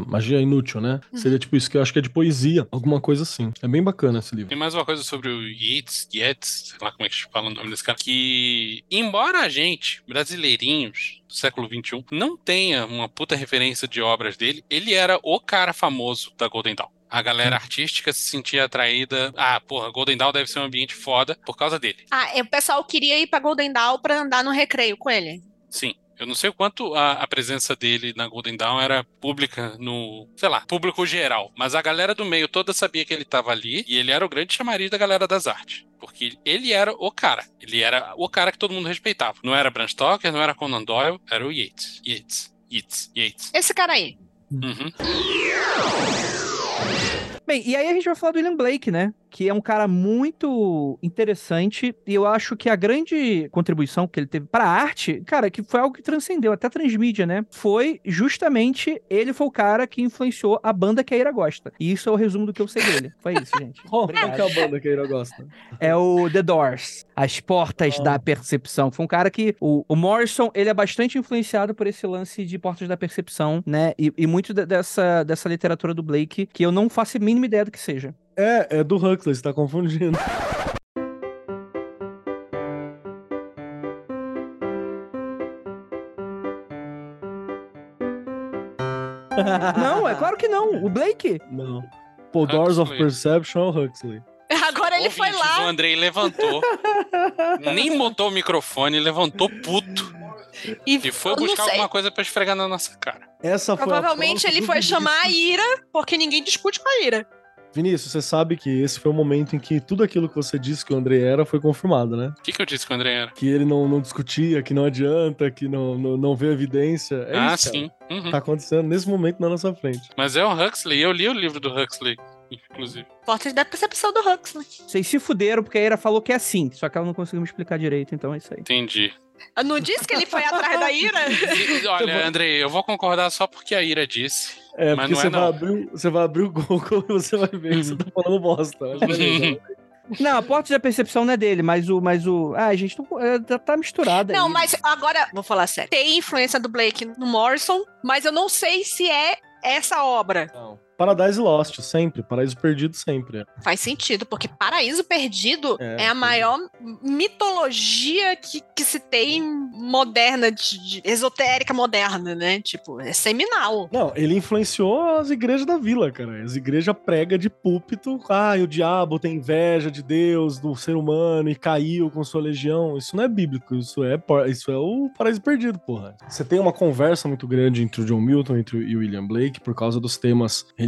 magia inútil, né? Uhum. Seria tipo isso, que eu acho que é de poesia, alguma coisa assim. É bem bacana esse livro. Tem mais uma coisa sobre o Yeats, Yeats, sei lá como é que se fala o nome desse cara, que embora a gente, brasileirinhos do século XXI, não tenha uma puta referência de obras dele, ele era o cara famoso da Golden Dawn. A galera artística se sentia atraída. Ah, porra, Golden Dawn deve ser um ambiente foda por causa dele. Ah, e o pessoal queria ir pra Golden Dawn pra andar no recreio com ele. Sim. Eu não sei o quanto a, a presença dele na Golden Dawn era pública no, sei lá, público geral. Mas a galera do meio toda sabia que ele tava ali e ele era o grande chamariz da galera das artes. Porque ele era o cara. Ele era o cara que todo mundo respeitava. Não era Bram Stoker, não era Conan Doyle, era o Yates. Yates. Yates. Yates. Esse cara aí. Uhum. Bem, e aí a gente vai falar do William Blake, né? Que é um cara muito interessante e eu acho que a grande contribuição que ele teve para a arte, cara, que foi algo que transcendeu até a transmídia, né? Foi justamente ele foi o cara que influenciou a banda que a Ira gosta. E isso é o resumo do que eu sei dele. Foi isso, gente. Qual é a banda que a Ira gosta? É o The Doors, As Portas Ah. da Percepção. Foi um cara que o, o Morrison, ele é bastante influenciado por esse lance de Portas da Percepção, né? E, e muito de- dessa, dessa literatura do Blake, que eu não faço a mínima ideia do que seja. É, é do Huxley, você tá confundindo. não, é claro que não. O Blake. Não. Pô, Doors of Huxley. Perception é o Huxley. Agora ele foi Ouvintes, O lá. Andrei levantou, nem botou o microfone, levantou puto E e foi buscar sei. alguma coisa pra esfregar na nossa cara. Essa Provavelmente prova ele foi chamar a Ira, porque ninguém discute com a Ira. Vinícius, você sabe que esse foi o momento em que tudo aquilo que você disse que o André era foi confirmado, né? O que, que eu disse que o Andrei era? Que ele não, não discutia, que não adianta, que não, não, não vê evidência. É ah, isso, sim. Uhum. Tá acontecendo nesse momento na nossa frente. Mas é o Huxley, eu li o livro do Huxley, inclusive. Portas da percepção do Huxley. Vocês se fuderam porque a Ira falou que é assim, só que ela não conseguiu me explicar direito, então é isso aí. Entendi. Não disse que ele foi atrás da Ira? Olha, Andrei, eu vou concordar só porque a Ira disse. É, Mas porque não é você, vai não. abrir, você vai abrir o Google e você vai ver que você tá falando bosta. Mas beleza. Não, a Portas da Percepção não é dele, mas o. Mas o ah, gente, não, é, tá, tá misturado Não, aí. mas agora, vou falar sério. Tem influência do Blake no Morrison, mas eu não sei se é essa obra. Não. Paradise Lost, sempre. Paraíso Perdido, sempre. Faz sentido, porque Paraíso Perdido É, é, a maior mitologia que, que se tem moderna, de, de- esotérica moderna, né? Tipo, é seminal. Não, ele influenciou as igrejas da vila, cara. As igrejas prega de púlpito. Ah, o diabo tem inveja de Deus, do ser humano, e caiu com sua legião. Isso não é bíblico, isso é, isso é o paraíso perdido, porra. Você tem uma conversa muito grande entre o John Milton entre e o William Blake por causa dos temas religiosos,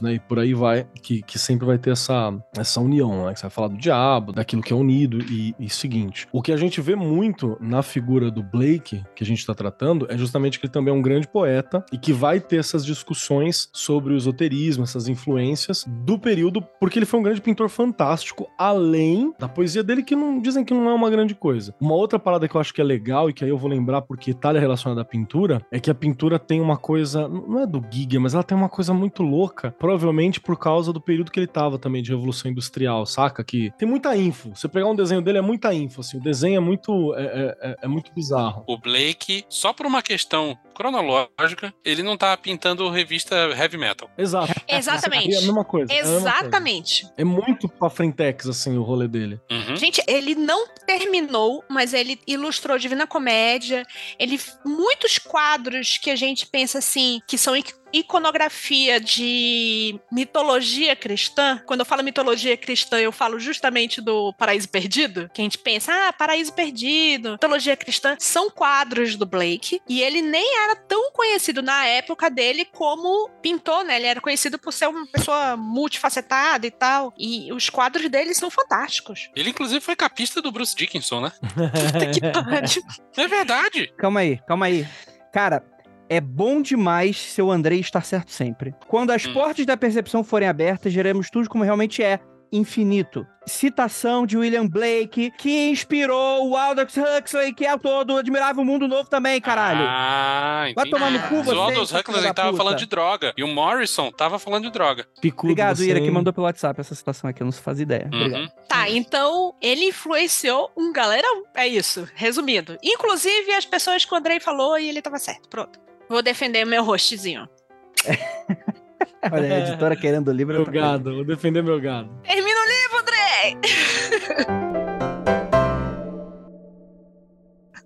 né? E por aí vai, que, que sempre vai ter essa, essa união, né? Que você vai falar do diabo, daquilo que é unido e, e seguinte. O que a gente vê muito na figura do Blake, que a gente tá tratando, é justamente que ele também é um grande poeta e que vai ter essas discussões sobre o esoterismo, essas influências do período, porque ele foi um grande pintor fantástico, além da poesia dele, que não dizem que não é uma grande coisa. Uma outra parada que eu acho que é legal e que aí eu vou lembrar porque tá relacionada à pintura, é que a pintura tem uma coisa, não é do Giger, mas ela tem uma coisa muito louca, provavelmente por causa do período que ele tava também de revolução industrial, saca? Que tem muita info. Você pegar um desenho dele é muita info, assim, o desenho é muito é, é- é- é muito bizarro. O Blake, só por uma questão cronológica, ele não tava pintando revista heavy metal. Exato. Exatamente. É a mesma coisa. é a mesma coisa. Exatamente. É muito pra frentex, assim, o rolê dele. Uhum. Gente, ele não terminou, mas ele ilustrou Divina Comédia. Ele muitos quadros que a gente pensa assim, que são iconografia de mitologia cristã, quando eu falo mitologia cristã, eu falo justamente do Paraíso Perdido, que a gente pensa, ah, Paraíso Perdido, mitologia cristã, são quadros do Blake, e ele nem era tão conhecido na época dele como pintor, né? Ele era conhecido por ser uma pessoa multifacetada e tal, e os quadros dele são fantásticos. Ele, inclusive, foi capista do Bruce Dickinson, né? Puta que pariu. É verdade. Calma aí, calma aí. Cara, é bom demais seu Andrei estar certo sempre. Quando as Hum. portas da percepção forem abertas, geremos tudo como realmente é. Infinito. Citação de William Blake, que inspirou o Aldous Huxley, que é autor do Admirável Mundo Novo também, caralho. Ah, entendi. Vai tomar no cu, você, O Aldous Huxley tava puta. falando de droga. E o Morrison tava falando de droga. Picudo Obrigado, você, Ira, que mandou pelo WhatsApp essa citação aqui, eu não fazia ideia. Obrigado. Uhum. Tá, então ele influenciou um galerão. É isso, resumindo. Inclusive as pessoas que o Andrei falou e ele tava certo. Pronto. Vou defender meu hostzinho. Olha, a editora querendo o livro. Meu gado, vou defender meu gado. Termina o livro, Andrei!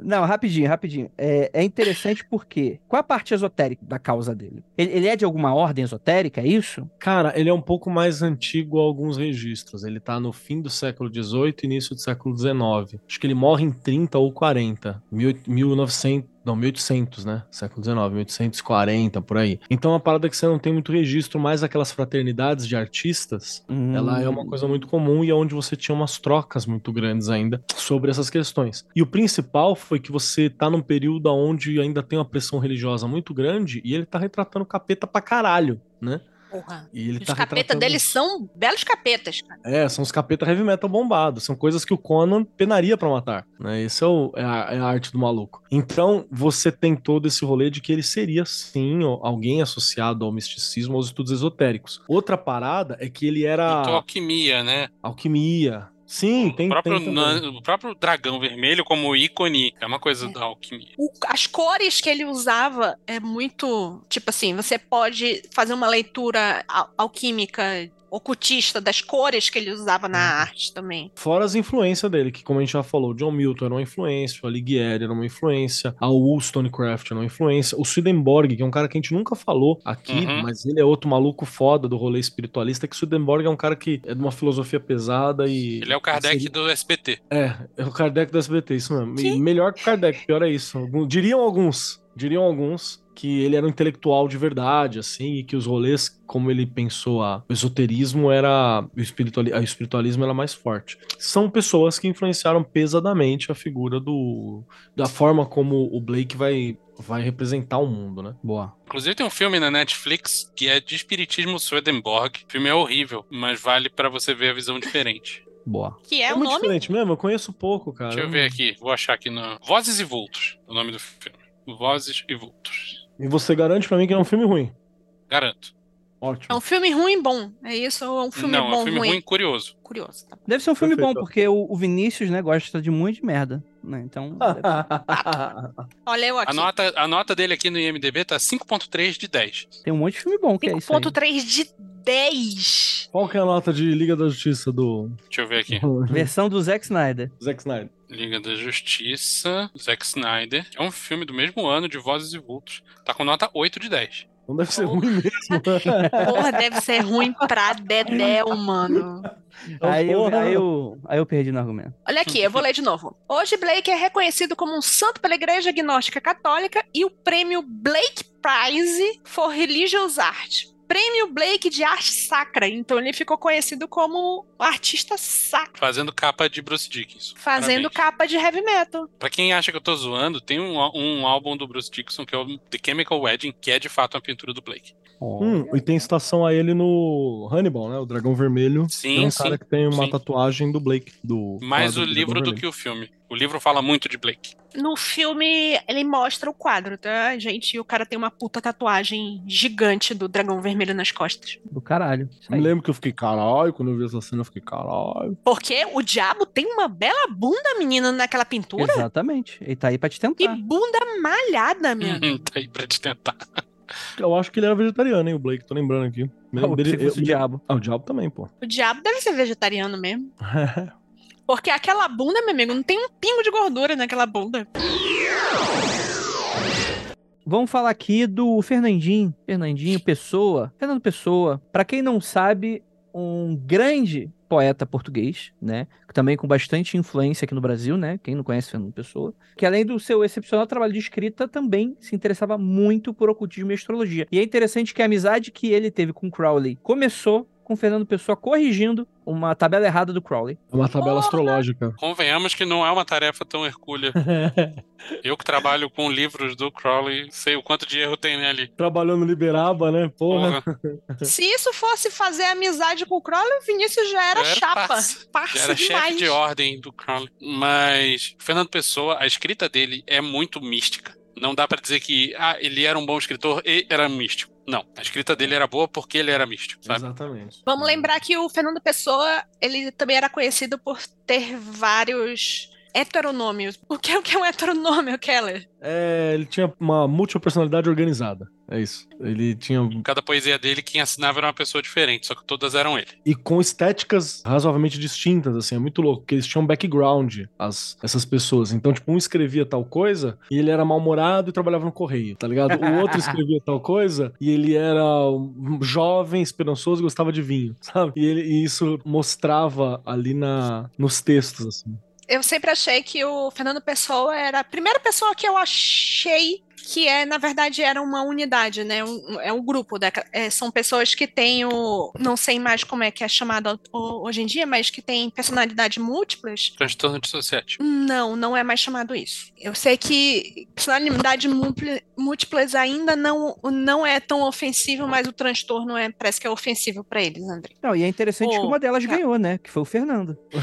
Não, rapidinho, rapidinho. É, é interessante porque. Qual a parte esotérica da causa dele? Ele, ele é de alguma ordem esotérica, é isso? Cara, ele é um pouco mais antigo a alguns registros. Ele tá no fim do século XVIII e início do século XIX. Acho que ele morre em 30 ou 40. 1900, não, 1800, né? Século XIX, 1840, por aí. Então é uma parada que você não tem muito registro, mais aquelas fraternidades de artistas, ela é Hum. uma coisa muito comum e é onde você tinha umas trocas muito grandes ainda sobre essas questões. E o principal foi que você tá num período onde ainda tem uma pressão religiosa muito grande e ele tá retratando capeta pra caralho, né? Porra. E ele Os tá capetas retratando... deles são belos capetas, cara. É, são os capeta heavy metal bombados. São coisas que o Conan penaria pra matar. Né? Esse é, o- é a, é a arte do maluco. Então, você tem todo esse rolê de que ele seria, sim, alguém associado ao misticismo, aos estudos esotéricos. Outra parada é que ele era Então, alquimia, né? alquimia. Sim, tem, o, próprio tem nan- o próprio dragão vermelho como ícone é uma coisa da alquimia. O- as cores que ele usava é muito. Tipo assim, você pode fazer uma leitura al- alquímica, ocultista das cores que ele usava na Uhum. arte também. Fora as influências dele, que como a gente já falou, John Milton era uma influência, o Alighieri era uma influência, a Wollstonecraft era uma influência, o Swedenborg, que é um cara que a gente nunca falou aqui, Uhum. mas ele é outro maluco foda do rolê espiritualista, que o Swedenborg é um cara que é de uma filosofia pesada e... Ele é o Kardec seria- do SBT. É, é o Kardec do SBT, isso mesmo. Sim. melhor que o Kardec, pior é isso. Diriam alguns, diriam alguns que ele era um intelectual de verdade, assim, e que os rolês, como ele pensou, a, o esoterismo era. O espirituali, a espiritualismo era mais forte. São pessoas que influenciaram pesadamente a figura do. da forma como o Blake vai, vai representar o mundo, né? Boa. Inclusive tem um filme na Netflix que é de espiritismo Swedenborg. O filme é horrível, mas vale pra você ver a visão diferente. Boa. Que é, o muito nome. diferente mesmo, eu conheço pouco, cara. Deixa eu ver aqui, vou achar aqui no Vozes e Vultos, o nome do filme. Vozes e Vultos. E você garante pra mim que é um filme ruim. Garanto. Ótimo. É um filme ruim bom. É isso? Ou é um filme Não, bom é um filme ruim? ruim curioso. Curioso. Tá. Deve ser um filme Perfeito. bom, porque o, o Vinícius, né, gosta de muito merda. Né? Então. Olha eu aqui. A nota, a nota dele aqui no IMDB tá 5.3 de 10. tem um monte de filme bom que é isso. aí. 5.3 de 10. Qual que é a nota de Liga da Justiça do Deixa eu ver aqui. Versão do Zack Snyder. Zack Snyder? Liga da Justiça, Zack Snyder. É um filme do mesmo ano de Vozes e Vultos. Tá com nota 8 de 10. Não deve ser ruim mesmo. Porra, deve ser ruim pra dedéu, mano. Então, Aí eu, aí, eu, aí eu perdi no argumento. Olha aqui, eu vou ler de novo. Hoje, Blake é reconhecido como um santo pela Igreja Agnóstica Católica e o prêmio Blake Prize for Religious Art. Prêmio Blake de Arte Sacra. Então ele ficou conhecido como artista sacro, Fazendo capa de Bruce Dickinson. fazendo Parabéns. capa de heavy metal. Pra quem acha que eu tô zoando, tem um, um álbum do Bruce Dickinson que é o The Chemical Wedding, que é de fato uma pintura do Blake. Hum, e tem citação a ele no Hannibal, né? O Dragão Vermelho. Sim, é um sim, cara que tem uma sim. tatuagem do Blake. Do Mais o quadro livro Dragão do que o filme. O livro fala muito de Blake. No filme, ele mostra o quadro, tá, gente? E o cara tem uma puta tatuagem gigante do dragão vermelho nas costas. Do caralho. Eu me lembro que eu fiquei caralho, quando eu vi essa cena eu fiquei caralho. Porque o diabo tem uma bela bunda, menina, naquela pintura. Exatamente. Ele tá aí pra te E tentar. bunda malhada, meu. tá aí pra te tentar. Eu acho que ele era vegetariano, hein, o Blake, tô lembrando aqui. Me Ah, dele- pensei que fosse eu- o diabo. Ah, o diabo também, pô. O diabo deve ser vegetariano mesmo. Porque aquela bunda, meu amigo, não tem um pingo de gordura naquela bunda. vamos falar aqui do Fernandinho. Fernandinho Pessoa. Fernando Pessoa. Para quem não sabe, um grande poeta português, né? Também com bastante influência aqui no Brasil, né? Quem não conhece Fernando Pessoa. Que além do seu excepcional trabalho de escrita, também se interessava muito por ocultismo e astrologia. E é interessante que a amizade que ele teve com Crowley começou com Fernando Pessoa corrigindo uma tabela errada do Crowley. É uma tabela Porra! astrológica. Convenhamos que não é uma tarefa tão hercúlea. Eu que trabalho com livros do Crowley, sei o quanto de erro tem nele. Trabalhando no Liberaba, né? Porra. Porra. Se isso fosse fazer amizade com o Crowley, o Vinícius já era, era chapa. Parça. parça já era demais. chefe de ordem do Crowley. Mas Fernando Pessoa, a escrita dele é muito mística. Não dá para dizer que ah, ele era um bom escritor e era místico. Não, a escrita dele era boa porque ele era místico, sabe? Exatamente. Vamos lembrar que o Fernando Pessoa, ele também era conhecido por ter vários heteronômios. O que, o que é um heteronômio, Keller? É, ele tinha uma múltipla personalidade organizada. É isso. Ele tinha. Cada poesia dele, quem assinava era uma pessoa diferente, só que todas eram ele. E com estéticas razoavelmente distintas, assim, é muito louco, porque eles tinham background, as, essas pessoas. Então, tipo, um escrevia tal coisa e ele era mal-humorado e trabalhava no correio, tá ligado? O outro escrevia tal coisa e ele era um jovem, esperançoso e gostava de vinho, sabe? E, ele, e isso mostrava ali na, nos textos, assim eu sempre achei que o Fernando Pessoa era a primeira pessoa que eu achei que é, na verdade, era uma unidade, né? Um, é um grupo. Da, é, são pessoas que têm o. Não sei mais como é que é chamado hoje em dia, mas que têm personalidade múltiplas. Transtorno dissociativo. Não, não é mais chamado isso. Eu sei que personalidade múltiplas ainda não, não é tão ofensivo, mas o transtorno é, parece que é ofensivo para eles, André. Não, e é interessante oh, que uma delas ganhou, né? Que foi o Fernando.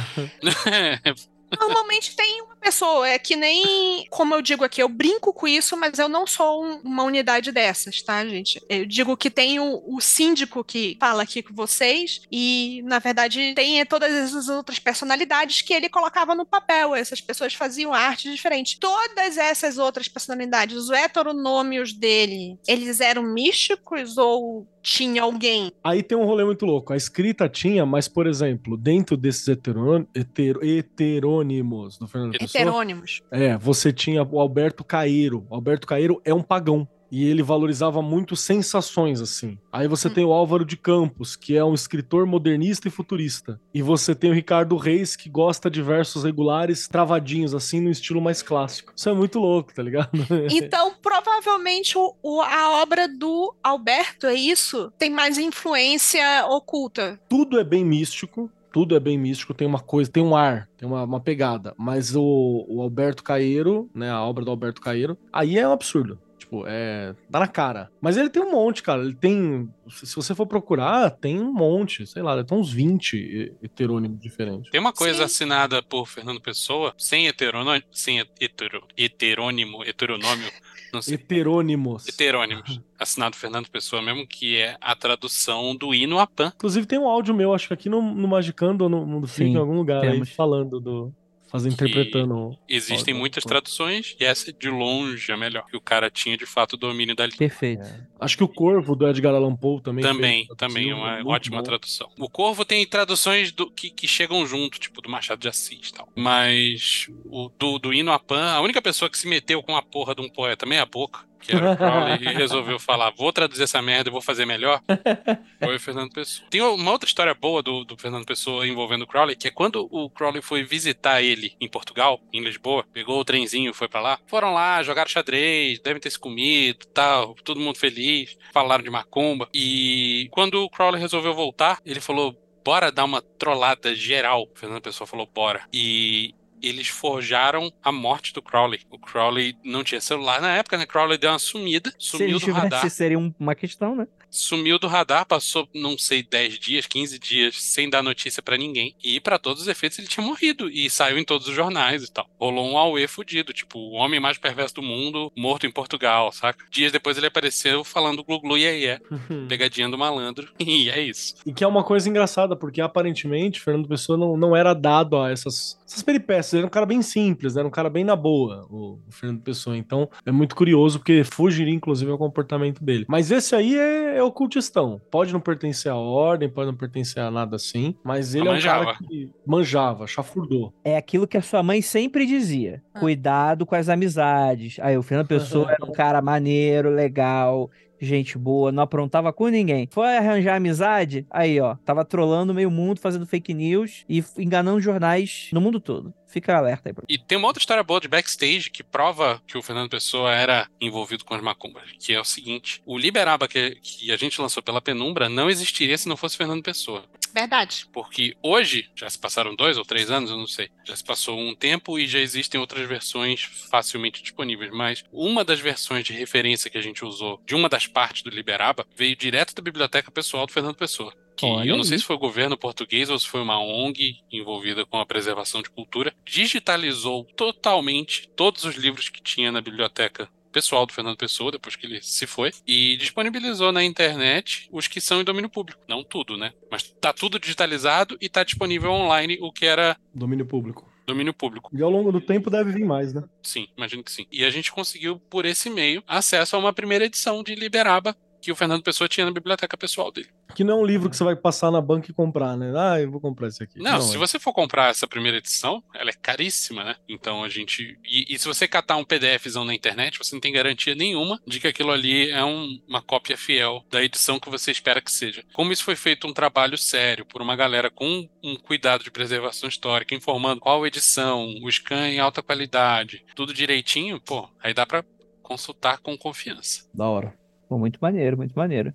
Normalmente tem pessoa, é que nem, como eu digo aqui, eu brinco com isso, mas eu não sou um, uma unidade dessas, tá, gente? Eu digo que tem o, o, síndico que fala aqui com vocês, e na verdade tem todas essas outras personalidades que ele colocava no papel. Essas pessoas faziam arte diferente. Todas essas outras personalidades, os heteronômios dele, eles eram místicos ou tinha alguém. Aí tem um rolê muito louco. A escrita tinha, mas, por exemplo, dentro desses heter... heterônimos do Fernando Pessoa. Heterônimos. É, você tinha o Alberto Caeiro. O Alberto Caeiro é um pagão e ele valorizava muito sensações, assim. Aí você hum. tem o Álvaro de Campos, que é um escritor modernista e futurista. E você tem o Ricardo Reis, que gosta de versos regulares travadinhos, assim, no estilo mais clássico. Isso é muito louco, tá ligado? Então, provavelmente, o, o, a obra do Alberto, é isso? Tem mais influência oculta. Tudo é bem místico, tudo é bem místico, tem uma coisa, tem um ar, tem uma, uma pegada. Mas o, o Alberto Caeiro, né, a obra do Alberto Caeiro, aí é um absurdo. Tipo, é. Dá na cara. Mas ele tem um monte, cara. Ele tem. Se você for procurar, tem um monte. Sei lá, tem uns 20 heterônimos diferentes. Tem uma coisa Sim. assinada por Fernando Pessoa, sem heterônimo. Sem hetero, heterônimo, heteronômio. Não sei. Heterônimos. Heterônimos. Assinado Fernando Pessoa mesmo, que é a tradução do hino a Pan. Inclusive tem um áudio meu, acho que aqui no, no Magicando ou no, no Sim, em algum lugar aí, falando do, fazer interpretando. Existem muitas traduções e essa é de longe a melhor. Que o cara tinha de fato o domínio da língua. Perfeito. É. Acho que o Corvo do Edgar Allan Poe também. Também, também, é uma ótima bom. tradução. O Corvo tem traduções do, que, que chegam junto, tipo do Machado de Assis e tal. Mas o do, do Hino a Pan, a única pessoa que se meteu com a porra de um poeta meia boca que era o Crowley, e resolveu falar: vou traduzir essa merda e vou fazer melhor, foi o Fernando Pessoa. Tem uma outra história boa do, do Fernando Pessoa envolvendo o Crowley, que é quando o Crowley foi visitar ele em Portugal, em Lisboa, pegou o trenzinho, foi para lá, foram lá, jogaram xadrez, devem ter se comido, tal, todo mundo feliz, falaram de macumba. E quando o Crowley resolveu voltar, ele falou: bora dar uma trollada geral. O Fernando Pessoa falou, bora. E eles forjaram a morte do Crowley. O Crowley não tinha celular na época, né? Crowley deu uma sumida, sumiu Se do radar. seria uma questão, né? Sumiu do radar, passou, não sei, 10 dias, 15 dias sem dar notícia para ninguém. E para todos os efeitos ele tinha morrido e saiu em todos os jornais e tal. Rolou um auê fudido, tipo, o homem mais perverso do mundo, morto em Portugal, saca? Dias depois ele apareceu falando glu glu e é, pegadinha do malandro. E é isso. E que é uma coisa engraçada, porque aparentemente Fernando Pessoa não, não era dado a essas, essas peripécias ele era um cara bem simples, era um cara bem na boa, o, o Fernando Pessoa. Então é muito curioso, porque fugiria, inclusive, ao comportamento dele. Mas esse aí é, é ocultistão. Pode não pertencer à ordem, pode não pertencer a nada assim, mas ele é um cara que manjava, chafurdou. É aquilo que a sua mãe sempre dizia: ah. cuidado com as amizades. Aí o Fernando Pessoa era um cara maneiro, legal, gente boa, não aprontava com ninguém. Foi arranjar amizade, aí ó, tava trolando meio mundo, fazendo fake news e enganando jornais no mundo todo. Fica alerta aí. E tem uma outra história boa de backstage que prova que o Fernando Pessoa era envolvido com as macumbas, que é o seguinte: o Liberaba que, que a gente lançou pela Penumbra não existiria se não fosse Fernando Pessoa. Verdade. Porque hoje, já se passaram dois ou três anos, eu não sei. Já se passou um tempo e já existem outras versões facilmente disponíveis. Mas uma das versões de referência que a gente usou de uma das partes do Liberaba veio direto da biblioteca pessoal do Fernando Pessoa. Que Olha eu não aí. sei se foi o governo português ou se foi uma ONG envolvida com a preservação de cultura, digitalizou totalmente todos os livros que tinha na biblioteca pessoal do Fernando Pessoa, depois que ele se foi, e disponibilizou na internet os que são em domínio público. Não tudo, né? Mas tá tudo digitalizado e tá disponível online, o que era. Domínio público. Domínio público. E ao longo do tempo deve vir mais, né? Sim, imagino que sim. E a gente conseguiu, por esse meio, acesso a uma primeira edição de Liberaba, que o Fernando Pessoa tinha na biblioteca pessoal dele. Que não é um livro que você vai passar na banca e comprar, né? Ah, eu vou comprar esse aqui. Não, não se é. você for comprar essa primeira edição, ela é caríssima, né? Então a gente. E, e, se você catar um PDFzão na internet, você não tem garantia nenhuma de que aquilo ali é um, uma cópia fiel da edição que você espera que seja. Como isso foi feito um trabalho sério por uma galera com um cuidado de preservação histórica, informando qual edição, o scan em alta qualidade, tudo direitinho, pô, aí dá para consultar com confiança. Da hora. Pô, muito maneiro, muito maneiro.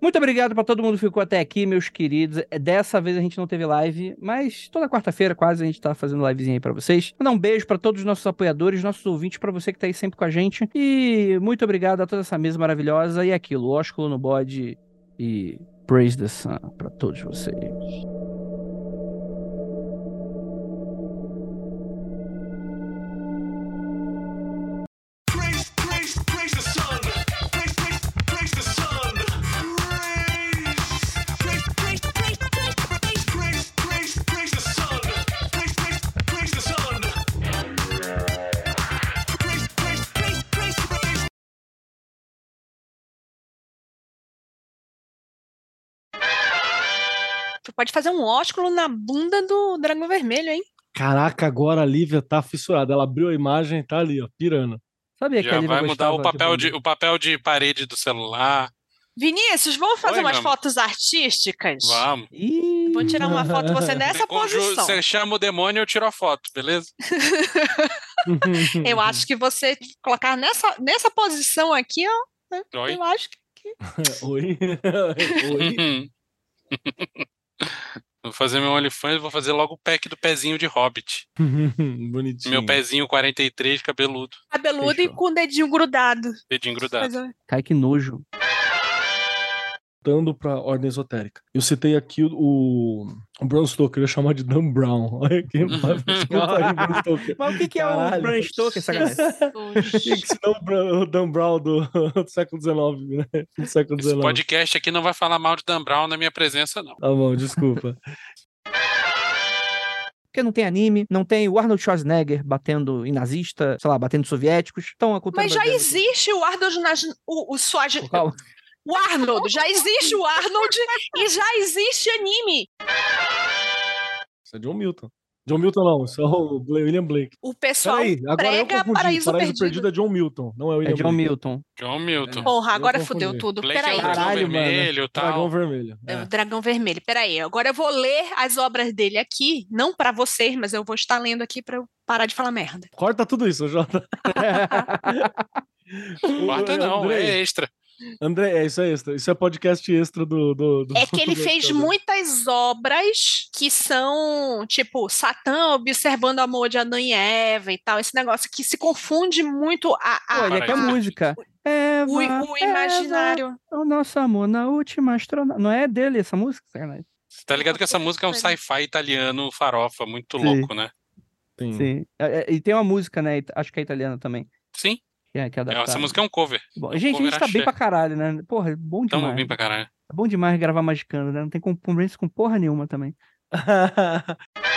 Muito obrigado para todo mundo que ficou até aqui, meus queridos. Dessa vez a gente não teve live, mas toda quarta-feira quase a gente tá fazendo livezinha aí para vocês. Mandar um beijo para todos os nossos apoiadores, nossos ouvintes, para você que tá aí sempre com a gente. E muito obrigado a toda essa mesa maravilhosa e aquilo, ósculo no bode e praise the sun para todos vocês. Pode fazer um ósculo na bunda do dragão vermelho, hein? Caraca, agora a Lívia tá fissurada. Ela abriu a imagem e tá ali, ó, pirando. Sabia Já que a Lívia vai mudar o papel, de, o papel de parede do celular. Vinícius, vamos fazer Oi, umas fotos artísticas? Vamos. Vou tirar uma foto você nessa posição. Você chama o demônio e eu tiro a foto, beleza? eu acho que você colocar nessa, nessa posição aqui, ó. Oi? Eu acho que. Oi? Oi? Vou fazer meu OnlyFans, vou fazer logo o pack do pezinho de Hobbit. Bonitinho. Meu pezinho 43, cabeludo. Cabeludo Fechou. e com o dedinho grudado. Dedinho grudado. Cai que nojo voltando para ordem esotérica. Eu citei aqui o, o Bram Stoker, eu ia chamar de Dan Brown. Olha aqui, desculpa aí, Bram Stoker. Mas o que, que é o Bram Stoker, sacanagem? Senão o Dan Brown do, do século XIX, né? Do século XIX. Esse podcast aqui não vai falar mal de Dan Brown na minha presença, não. Tá bom, desculpa. porque não tem anime, não tem o Arnold Schwarzenegger batendo em nazista, sei lá, batendo soviéticos. Então, a cultura Mas já existe o Arnold o, o Schwarzenegger. O Arnold, já existe o Arnold e já existe anime. Isso é John Milton. John Milton não, isso é o William Blake. O pessoal Peraí, agora prega eu confundi. Paraíso, Paraíso Perdido. Perdido é John Milton, não é William É John Blake. Milton. John Milton. Porra, agora fudeu tudo. Blake Peraí. É o dragão Caralho, vermelho, mano. tal. Dragão Vermelho. É o Dragão Vermelho. Peraí, agora eu vou ler as obras dele aqui, não pra vocês, mas eu vou estar lendo aqui pra eu parar de falar merda. Corta tudo isso, Jota. Corta não, é extra. André, é isso é extra. Isso é podcast extra do. do, do É que ele do- fez muitas obras que são, tipo, Satã observando o amor de Adão e Eva e tal. Esse negócio que se confunde muito a, a- Pô, ele é que a música. Eva, o, o imaginário. Eva, o nosso amor na última astronauta. Não é dele essa música? Você tá ligado que essa música é um sci-fi italiano farofa, muito Sim. louco, né? Sim. Sim. É, é, E tem uma música, né? Acho que é italiana também. Sim, Que é, que é essa música é um cover. Bom, gente, a cover gente tá axé. bem pra caralho, né? Porra, é bom Tamo demais. bem pra caralho. É bom demais gravar magicando, né? Não tem concorrência com porra nenhuma também.